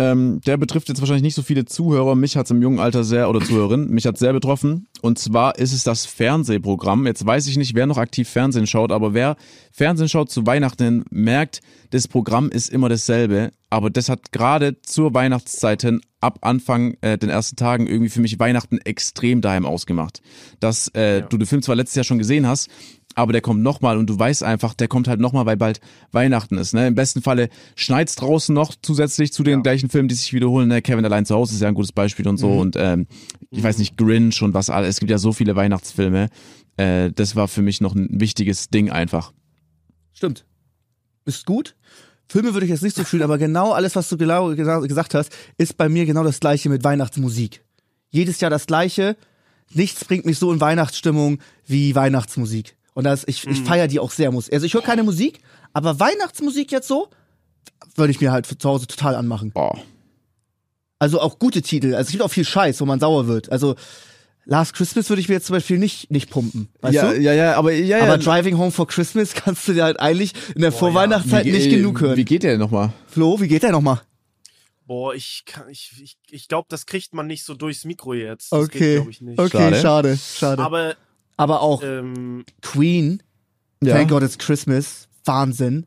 ähm, der betrifft jetzt wahrscheinlich nicht so viele Zuhörer. Mich hat's im jungen Alter sehr, oder Zuhörerin, mich hat's sehr betroffen. Und zwar ist es das Fernsehprogramm. Jetzt weiß ich nicht, wer noch aktiv Fernsehen schaut, aber wer Fernsehen schaut zu Weihnachten merkt, das Programm ist immer dasselbe. Aber das hat gerade zur Weihnachtszeit hin, ab Anfang äh, den ersten Tagen irgendwie für mich Weihnachten extrem daheim ausgemacht. Dass äh, Ja. du den Film zwar letztes Jahr schon gesehen hast, aber der kommt nochmal und du weißt einfach, der kommt halt nochmal, weil bald Weihnachten ist. Ne? Im besten Falle schneit's draußen noch zusätzlich zu den Ja. gleichen Filmen, die sich wiederholen. Ne? Kevin allein zu Hause ist ja ein gutes Beispiel und so. Und ähm, ich weiß nicht, Grinch und was alles. Es gibt ja so viele Weihnachtsfilme. Äh, das war für mich noch ein wichtiges Ding einfach. Stimmt. Ist gut. Filme würde ich jetzt nicht so fühlen, aber genau alles, was du genau gesa- gesagt hast, ist bei mir genau das gleiche mit Weihnachtsmusik. Jedes Jahr das gleiche. Nichts bringt mich so in Weihnachtsstimmung wie Weihnachtsmusik. Und das, ich, ich feiere die auch sehr. Muss- Also ich höre keine Musik, aber Weihnachtsmusik jetzt so, würde ich mir halt zu Hause total anmachen. Boah. Also auch gute Titel. Also es gibt auch viel Scheiß, wo man sauer wird. Also Last Christmas würde ich mir jetzt zum Beispiel nicht, nicht pumpen. Weißt ja, du? ja, ja, aber ja, ja. Aber Driving Home for Christmas kannst du dir halt eigentlich in der Vorweihnachtszeit Wie- nicht äh, genug hören. Wie geht der denn nochmal? Flo, wie geht der nochmal? Boah, ich kann, ich, ich, ich glaube, das kriegt man nicht so durchs Mikro jetzt. Das Okay, Geht, ich nicht. okay, Schade. schade, schade. Aber, Aber auch ähm, Queen, Ja. Thank God It's Christmas, Wahnsinn.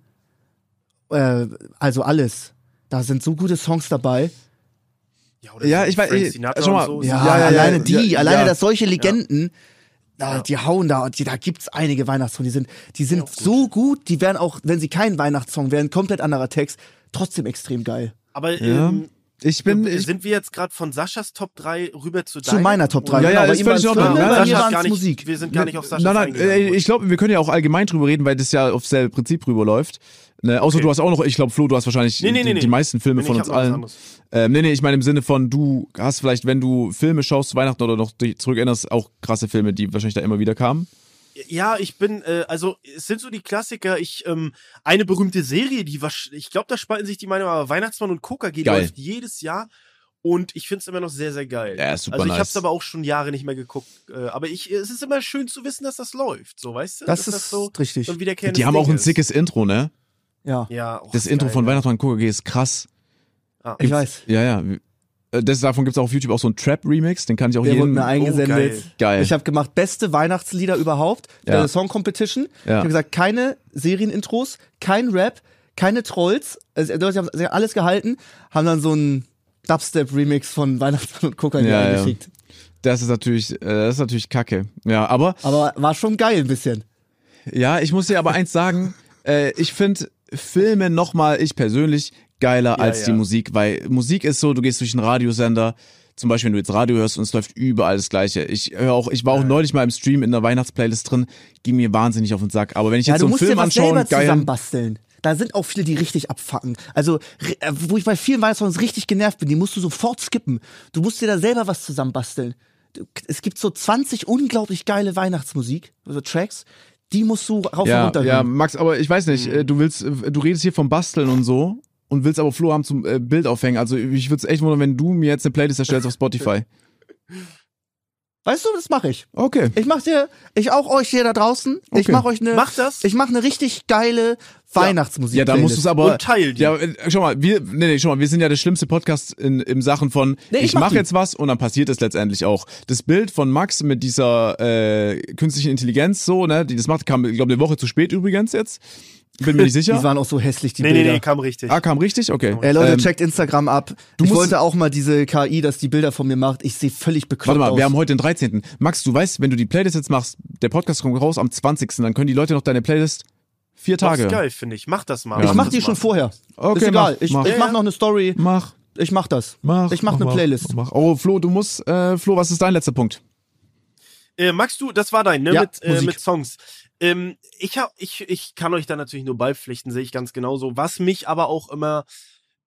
Äh, also alles. Da sind so gute Songs dabei. ja, oder Ja, ich weiß- schau mal, und so. Ja, Ja, ja, alleine ja, die, ja, alleine, ja. dass solche Legenden, da, Ja. die hauen da, die, da gibt's einige Weihnachtssongs, die sind, die sind Ja, gut. so gut, die wären auch, wenn sie kein Weihnachtssong wären, komplett anderer Text, trotzdem extrem geil. Aber Ja. ähm, Ich bin, ich, sind wir jetzt gerade von Saschas Top 3 rüber zu Zu meiner Top 3. Ja, ja, genau, bei ist völlig waren's in Ordnung. Filme, Ja, bei mir Sascha hat waren's gar nicht, Musik. Wir sind gar nicht auf Saschas nein, nein, äh, ich glaube, wir können ja auch allgemein drüber reden, weil das ja aufs selbe Prinzip rüberläuft. Ne, außer Okay. du hast auch noch, ich glaube, Flo, du hast wahrscheinlich Nee, nee, die, nee, die meisten Filme von uns allen. Ähm, nee, nee, ich meine im Sinne von, du hast vielleicht, wenn du Filme schaust zu Weihnachten oder noch dich zurückerinnerst, auch krasse Filme, die wahrscheinlich da immer wieder kamen. Ja, ich bin, äh, also es sind so die Klassiker. Ich, ähm, eine berühmte Serie, die wasch- ich glaube, da spalten sich die Meinungen, aber Weihnachtsmann und Coca geht läuft jedes Jahr und ich finde es immer noch sehr, sehr geil. Ja, ist super also ich nice. habe es aber auch schon Jahre nicht mehr geguckt. Äh, aber ich, es ist immer schön zu wissen, dass das läuft, so weißt du? Das Dass ist so richtig. so ein Die haben auch Ding ein ist. sickes Intro, ne? Ja, Ja, auch Das Intro geil, von ja. Weihnachtsmann KG ist krass. Ah, ich weiß. Ja, ja. Äh, Das, davon gibt's auch auf YouTube auch so einen Trap-Remix, den kann ich auch Der wurde mir eingesendet. geil. Geil. Ich habe gemacht, beste Weihnachtslieder überhaupt. Ja. Ja. Song Competition. Ich Ja. habe gesagt, keine Serienintros, kein Rap, keine Trolls. Also, sie haben alles gehalten, haben dann so einen Dubstep-Remix von Weihnachtsmann und Coca Ja, ja. eingeschickt. Das ist natürlich, äh, das ist natürlich kacke. Ja, aber Aber war schon geil ein bisschen. Ja, ich muss dir aber eins sagen, äh, ich finde Filme nochmal, ich persönlich, geiler als die ja. Musik, weil Musik ist so, du gehst durch einen Radiosender, zum Beispiel, wenn du jetzt Radio hörst und es läuft überall das Gleiche. Ich höre auch, ich war auch neulich mal im Stream in der Weihnachtsplaylist drin, ging mir wahnsinnig auf den Sack. Aber wenn ich Ja, jetzt du so einen musst Film anschaue, selber geil, zusammenbasteln. Da sind auch viele, die richtig abfacken. Also, äh, wo ich bei vielen Weihnachtssongs richtig genervt bin, die musst du sofort skippen. Du musst dir da selber was zusammenbasteln. Es gibt so 20 unglaublich geile Weihnachtsmusik, also Tracks, die musst du rauf und ja, runter ja. Max, aber ich weiß nicht, äh, du willst, äh, du redest hier vom Basteln und so und willst aber Flo haben zum äh, Bild aufhängen. Also ich würde es echt wundern, wenn du mir jetzt eine Playlist erstellst auf Spotify. Weißt du, das mache ich. Okay. Ich mach dir, ich auch euch hier da draußen, ich Okay. mach euch eine, Mach das. ich mach eine richtig geile Weihnachtsmusik. Ja, da musst du es aber. Und teil die. Ja, äh, schau mal, wir, nee, nee, schau mal, wir sind ja der schlimmste Podcast in, im Sachen von, Nee, ich ich, mach mache die. jetzt was und dann passiert es letztendlich auch. Das Bild von Max mit dieser äh, künstlichen Intelligenz, so, ne, die das macht, kam, ich glaube, eine Woche zu spät übrigens jetzt. Bin mir nicht Die sicher. waren auch so hässlich, die nee, nee, Bilder. nee, kam richtig. Ah, kam richtig? Okay. Ey Leute, Ähm, checkt Instagram ab. ich musst- wollte auch mal diese KI, dass die Bilder von mir macht. Ich sehe völlig bekloppt Warte mal, aus. wir haben heute den 13. Max, du weißt, wenn du die Playlist jetzt machst, der Podcast kommt raus am 20. Dann können die Leute noch deine Playlist vier Das Tage. ist geil, finde ich. Mach das mal. Ja. ich mach das die mal. schon vorher. Okay, ist egal. mach, ich mach. ich mach noch eine Story. Mach, Ich mach das. mach. Ich mach eine Playlist. Mach. Oh, Flo, du musst, äh, Flo, was ist dein letzter Punkt? Äh, Max, du, das war dein, ne? Ja, mit, äh, Musik. mit Songs. Ähm, ich, hab, ich, ich kann euch da natürlich nur beipflichten, sehe ich ganz genauso. Was mich aber auch immer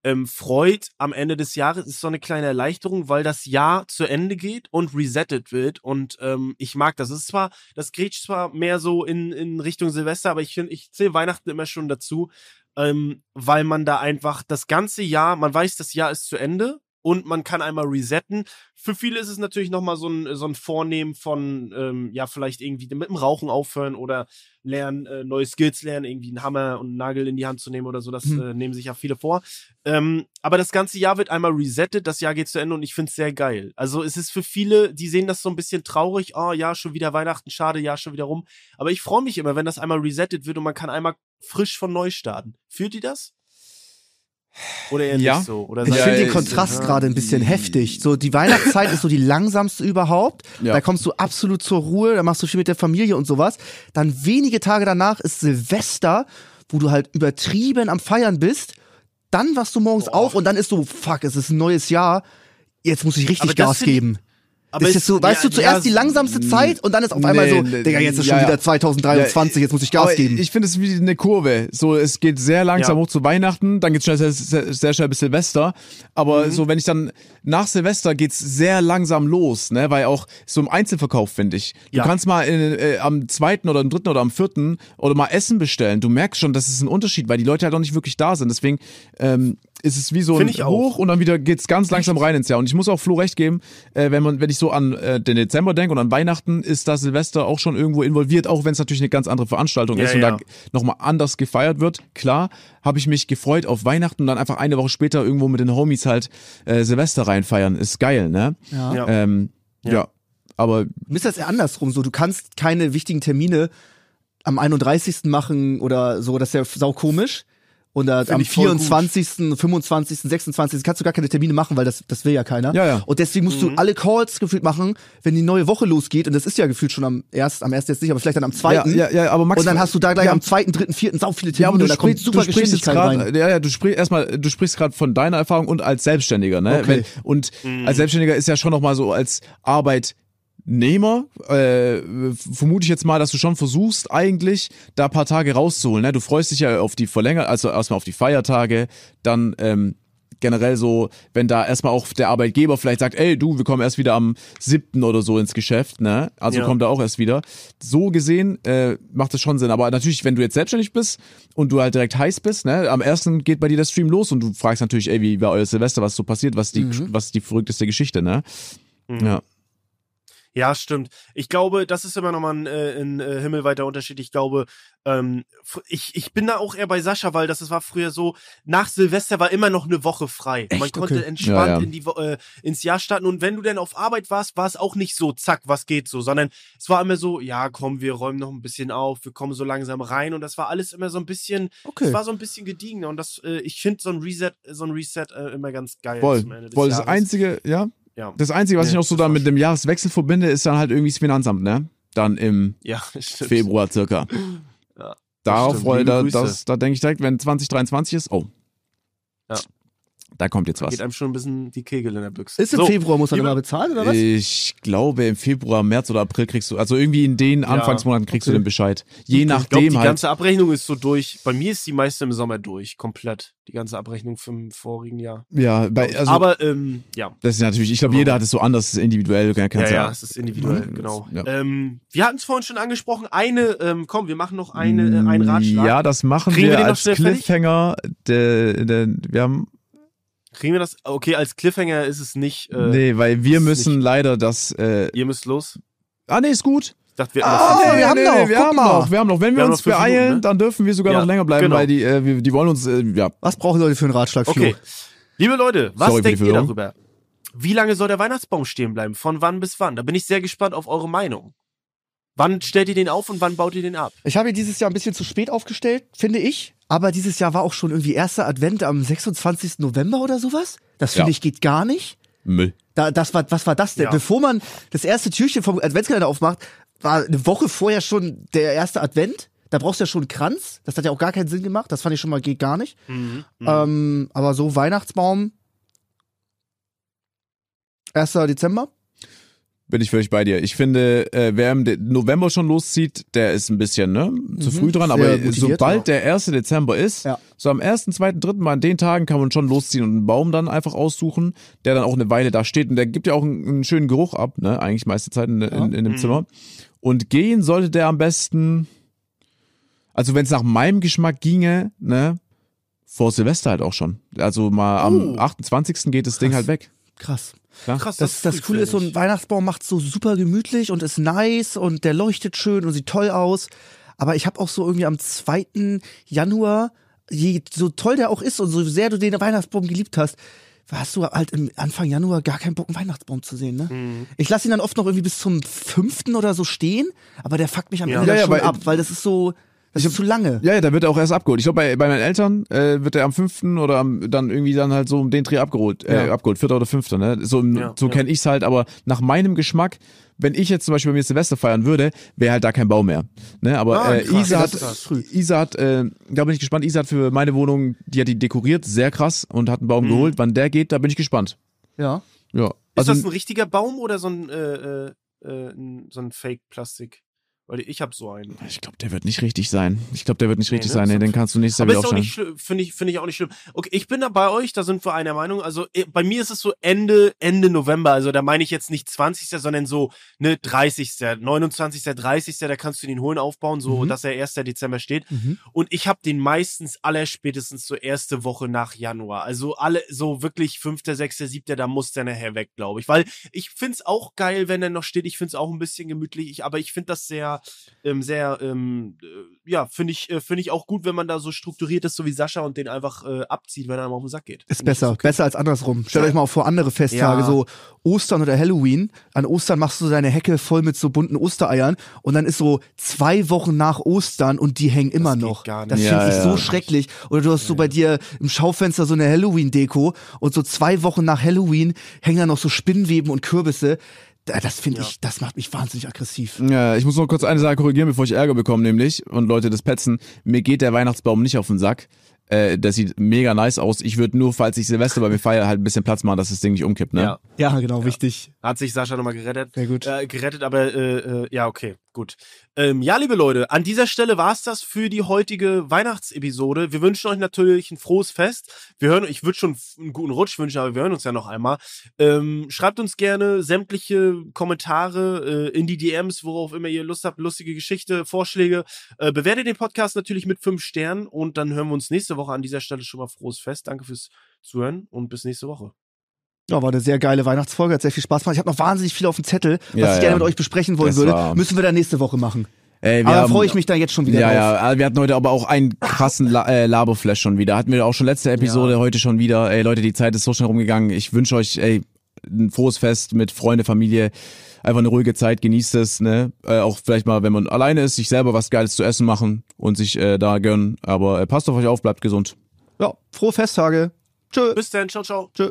ähm, freut am Ende des Jahres, ist so eine kleine Erleichterung, weil das Jahr zu Ende geht und resettet wird. Und ähm, ich mag das. Es ist zwar, das grätscht zwar mehr so in, in Richtung Silvester, aber ich finde, ich zähle Weihnachten immer schon dazu, ähm, weil man da einfach das ganze Jahr, man weiß, das Jahr ist zu Ende und man kann einmal resetten. Für viele ist es natürlich nochmal so ein, so ein Vornehmen von, ähm, ja, vielleicht irgendwie mit dem Rauchen aufhören oder lernen, äh, neue Skills lernen, irgendwie einen Hammer und einen Nagel in die Hand zu nehmen oder so. Das Hm. äh, nehmen sich ja viele vor. Ähm, aber das ganze Jahr wird einmal resettet, das Jahr geht zu Ende und ich finde es sehr geil. Also es ist für viele, die sehen das so ein bisschen traurig, oh ja, schon wieder Weihnachten, schade, ja, schon wieder rum. Aber ich freue mich immer, wenn das einmal resettet wird und man kann einmal frisch von neu starten. Fühlt ihr das? Oder eher Ja. nicht so? Oder Ich finde ihr- den Kontrast Ja. gerade ein bisschen heftig. So, die Weihnachtszeit ist so die langsamste überhaupt. Ja. Da kommst du absolut zur Ruhe, da machst du viel mit der Familie und sowas. Dann wenige Tage danach ist Silvester, wo du halt übertrieben am Feiern bist. Dann wachst du morgens auf und dann ist so, fuck, es ist ein neues Jahr. Jetzt muss ich richtig Gas geben. Aber ist es- so, weißt ja, du, zuerst ja, die langsamste Zeit und dann ist auf einmal Nee, so, nee, Digga, jetzt ist schon ja. wieder 2023, jetzt muss ich Gas geben. Ich finde es wie eine Kurve. So, es geht sehr langsam hoch zu Weihnachten, dann geht's schnell, sehr, sehr, sehr schnell bis Silvester. Aber so, wenn ich dann nach Silvester geht's sehr langsam los, ne? Weil auch so im Einzelverkauf, finde ich. Du kannst mal in, äh, am zweiten oder am dritten oder am vierten oder mal Essen bestellen. Du merkst schon, das ist ein Unterschied, weil die Leute halt auch nicht wirklich da sind. Deswegen ähm, ist es wie so ein ich auch. Hoch und dann wieder geht's ganz langsam rein ins Jahr. Und ich muss auch Flo recht geben, äh, wenn man, wenn ich so an äh, den Dezember denke und an Weihnachten, ist da Silvester auch schon irgendwo involviert, auch wenn es natürlich eine ganz andere Veranstaltung Ja, ist und ja. da nochmal anders gefeiert wird. Klar, habe ich mich gefreut auf Weihnachten und dann einfach eine Woche später irgendwo mit den Homies halt äh, Silvester reinfeiern. Ist geil, ne? ja. Ja. Ähm, ja. Ja. Aber Mir ist das eher andersrum. So, du kannst keine wichtigen Termine am 31. machen oder so, das ist ja sau komisch. Und äh, am ich voll gut. 24., 25., 26. kannst du gar keine Termine machen, weil das, das will ja keiner. Ja, ja. Und deswegen musst du alle Calls gefühlt machen, wenn die neue Woche losgeht. Und das ist ja gefühlt schon am erst, am ersten jetzt nicht, aber vielleicht dann am ja, zweiten. ja, ja, aber Max, und dann hast du da gleich ja, am zweiten, dritten, vierten sau viele Termine Ja, aber du, und da kommt sprichst, super du sprichst jetzt gerade, ja, ja, du sprichst erstmal, du sprichst gerade von deiner Erfahrung und als Selbstständiger, ne? Okay. Wenn, und als Selbstständiger ist ja schon noch mal so als Arbeitnehmer, äh, vermute ich jetzt mal, dass du schon versuchst, eigentlich da paar Tage rauszuholen. Ne? Du freust dich ja auf die Verlänger, also erstmal auf die Feiertage, dann ähm, generell so, wenn da erstmal auch der Arbeitgeber vielleicht sagt, ey du, wir kommen erst wieder am siebten oder so ins Geschäft, ne? Also Ja. kommt er auch erst wieder. So gesehen äh, macht es schon Sinn. Aber natürlich, wenn du jetzt selbstständig bist und du halt direkt heiß bist, ne, am ersten geht bei dir der Stream los und du fragst natürlich, ey, wie war euer Silvester, was so passiert, was die, was ist die verrückteste Geschichte, ne? Ja. Ja, stimmt. Ich glaube, das ist immer nochmal ein, äh, ein äh, himmelweiter Unterschied. Ich glaube, ähm, ich, ich bin da auch eher bei Sascha, weil das, das war früher so, nach Silvester war immer noch eine Woche frei. Man Echt? konnte Okay. entspannt Ja, ja. In die, äh, ins Jahr starten. Und wenn du dann auf Arbeit warst, war es auch nicht so, zack, was geht so, sondern es war immer so, ja, komm, wir räumen noch ein bisschen auf, wir kommen so langsam rein. Und das war alles immer so ein bisschen, Okay. es war so ein bisschen gediegener. Und das, äh, ich finde so ein Reset, so ein Reset äh, immer ganz geil. Voll. zum Ende des Voll. Das Jahres. einzige, ja. Ja. Das einzige, was Nee, ich noch so war mit dem Jahreswechsel verbinde, ist dann halt irgendwie das Finanzamt, ne? Dann im ja. Februar circa. Ja, Darauf freue da, das, da denke ich direkt, wenn 2023 ist, oh. Ja. Da kommt jetzt was. geht einem schon ein bisschen die Kegel in der Büchse. Ist im So, Februar, muss man immer bezahlen, oder was? Ich glaube, im Februar, März oder April kriegst du, also irgendwie in den Anfangsmonaten kriegst du okay. den Bescheid. Je Ich glaube, nachdem die halt. ganze Abrechnung ist so durch. Bei mir ist die meiste im Sommer durch, komplett. Die ganze Abrechnung vom vorigen Jahr. Ja, bei, also, Aber ähm, ja. das ist natürlich, ich glaube, jeder hat es so anders individuell. Kann, Ja, kannst ja, es ist individuell, Mhm. genau. Ja. Ähm, wir hatten es vorhin schon angesprochen. Eine, ähm, komm, wir machen noch eine, äh, einen Ratschlag. Ja, das machen Kriegen wir wir, den noch als? Cliffhanger. Der, der, wir haben, Kriegen wir das? Okay, als Cliffhanger ist es nicht. Äh, nee, weil wir müssen nicht- leider das, äh, Ihr müsst los. ah, nee, ist gut. Ich dachte, wir Ah, noch fünf wir haben Minuten. noch, wir guck haben mal. noch, wir haben noch. Wenn wir, Wir uns beeilen, Minuten, ne? dann dürfen wir sogar Ja, noch länger bleiben, genau. weil die, äh, wir, die wollen uns, äh, ja, Was brauchen Leute für einen Ratschlag, Flo? Okay. Liebe Leute, was Sorry denkt ihr darüber? Wie lange soll der Weihnachtsbaum stehen bleiben? Von wann bis wann? Da bin ich sehr gespannt auf eure Meinung. Wann stellt ihr den auf und wann baut ihr den ab? Ich habe ihn dieses Jahr ein bisschen zu spät aufgestellt, finde ich. Aber dieses Jahr war auch schon irgendwie erster Advent am 26. November oder sowas. Das finde Ja. ich geht gar nicht. Müll. Da, das war, was war das denn? Ja. Bevor man das erste Türchen vom Adventskalender aufmacht, war eine Woche vorher schon der erste Advent. Da brauchst du ja schon einen Kranz. Das hat ja auch gar keinen Sinn gemacht. Das fand ich schon mal geht gar nicht. Mhm. Ähm, aber so Weihnachtsbaum. 1. Dezember. Bin ich völlig bei dir. Ich finde, äh, wer im De November schon loszieht, der ist ein bisschen ne, zu früh dran. Aber sobald der 1. Dezember ist, Ja. so am 1., 2., 3. Mal an den Tagen kann man schon losziehen und einen Baum dann einfach aussuchen, der dann auch eine Weile da steht. Und der gibt ja auch einen, einen schönen Geruch ab, ne? eigentlich meiste Zeit in, in, in dem Mhm. Zimmer. Und gehen sollte der am besten, also wenn es nach meinem Geschmack ginge, ne, vor Silvester halt auch schon. Also mal am Oh. 28. geht das Ding halt weg. Krass. Klar. Krass, Das, das, Coole ist, so ein Weihnachtsbaum macht so super gemütlich und ist nice und der leuchtet schön und sieht toll aus. Aber ich habe auch so irgendwie am 2. Januar, je, so toll der auch ist und so sehr du den Weihnachtsbaum geliebt hast, hast du halt im Anfang Januar gar keinen Bock, einen Weihnachtsbaum zu sehen, ne? Mhm. Ich lasse ihn dann oft noch irgendwie bis zum 5. oder so stehen, aber der fuckt mich am Ja. Ende Ja, ja, schon ab, weil das ist so, das ist zu lange. Ja, ja, da wird er auch erst abgeholt. Ich glaube, bei, bei meinen Eltern äh, wird er am fünften oder am, dann irgendwie dann halt so um den Dreh abgeholt, äh, Ja. abgeholt, vierter oder fünfter, ne? So, Ja, so ja. kenne ich's halt, aber nach meinem Geschmack, wenn ich jetzt zum Beispiel bei mir Silvester feiern würde, wäre halt da kein Baum mehr. Ne? Aber Ah, äh, krass, Isa hat. Isa hat, äh, da bin ich gespannt, Isa hat für meine Wohnung, die hat die dekoriert, sehr krass und hat einen Baum geholt. Wann der geht, da bin ich gespannt. Ja. Ja. Ist Also, das ein richtiger Baum oder so ein, äh, äh, äh, ein- so ein Fake-Plastik? Weil ich habe so einen. ich glaube, der wird nicht richtig sein. Ich glaube, der wird nicht richtig ne? sein. Nee, den kannst du nächstes Jahr Aber wieder ist auch nicht finde ich, finde ich auch nicht schlimm. Okay, ich bin da bei euch, da sind wir einer Meinung. Also eh, bei mir ist es so Ende, Ende November. Also da meine ich jetzt nicht 20. sondern so ne 30. 29. 30. Da kannst du den holen aufbauen, so Mhm. dass er 1. Dezember steht. Mhm. Und ich habe den meistens allerspätestens so erste Woche nach Januar. Also alle so wirklich 5., 6., 7., da muss der nachher weg, glaube ich. Weil ich find's auch geil, wenn er noch steht. Ich find's auch ein bisschen gemütlich. Ich, aber ich find das sehr, ähm, sehr, ähm, äh, ja, finde ich, äh, finde ich auch gut, wenn man da so strukturiert ist, so wie Sascha und den einfach äh, abzieht, wenn er ihm auf den Sack geht. Ist besser, okay. besser als andersrum. Stellt euch mal vor andere Festtage, Ja. so Ostern oder Halloween. An Ostern machst du deine Hecke voll mit so bunten Ostereiern und dann ist so zwei Wochen nach Ostern und die hängen immer geht noch. gar Das nicht. finde Ja, ich ja. so schrecklich. Oder du hast so bei dir im Schaufenster so eine Halloween-Deko und so zwei Wochen nach Halloween hängen da noch so Spinnweben und Kürbisse. Da- Das finde Ja. ich, das macht mich wahnsinnig aggressiv. Ja, ich muss noch kurz eine Sache korrigieren, bevor ich Ärger bekomme, nämlich, und Leute das petzen, mir geht der Weihnachtsbaum nicht auf den Sack. Äh, das sieht mega nice aus. Ich würde nur, falls ich Silvester bei mir feiere, halt ein bisschen Platz machen, dass das Ding nicht umkippt, ne? Ja, Ja, genau, wichtig. hat sich Sascha nochmal gerettet. Sehr gut. Äh, gerettet, aber äh, äh, ja, okay, gut. Ähm, ja, liebe Leute, an dieser Stelle war's das für die heutige Weihnachtsepisode. Wir wünschen euch natürlich ein frohes Fest. Wir hören, ich würde schon einen guten Rutsch wünschen, aber wir hören uns ja noch einmal. Ähm, schreibt uns gerne sämtliche Kommentare äh, in die DMs, worauf immer ihr Lust habt, lustige Geschichte, Vorschläge. Äh, bewertet den Podcast natürlich mit fünf Sternen und dann hören wir uns nächste Woche an dieser Stelle schon mal frohes Fest. Danke fürs Zuhören und bis nächste Woche. Ja, war eine sehr geile Weihnachtsfolge, hat sehr viel Spaß gemacht. Ich habe noch wahnsinnig viel auf dem Zettel, was Ja, ich gerne ja. mit euch besprechen wollen Das würde. war- Müssen wir dann nächste Woche machen. Ey, wir Aber freue ich mich da jetzt schon wieder Ja, drauf. ja, wir hatten heute aber auch einen krassen La äh, Laberflash schon wieder. Hatten wir auch schon letzte Episode, heute schon wieder. Ey, Leute, die Zeit ist so schnell rumgegangen. Ich wünsche euch, ey, ein frohes Fest mit Freunde, Familie. Einfach eine ruhige Zeit, genießt es, ne? Äh, auch vielleicht mal, wenn man alleine ist, sich selber was Geiles zu essen machen und sich äh, da gönnen. Aber äh, passt auf euch auf, bleibt gesund. Ja, frohe Festtage. Tschö. Bis dann, ciao, ciao. Tschö.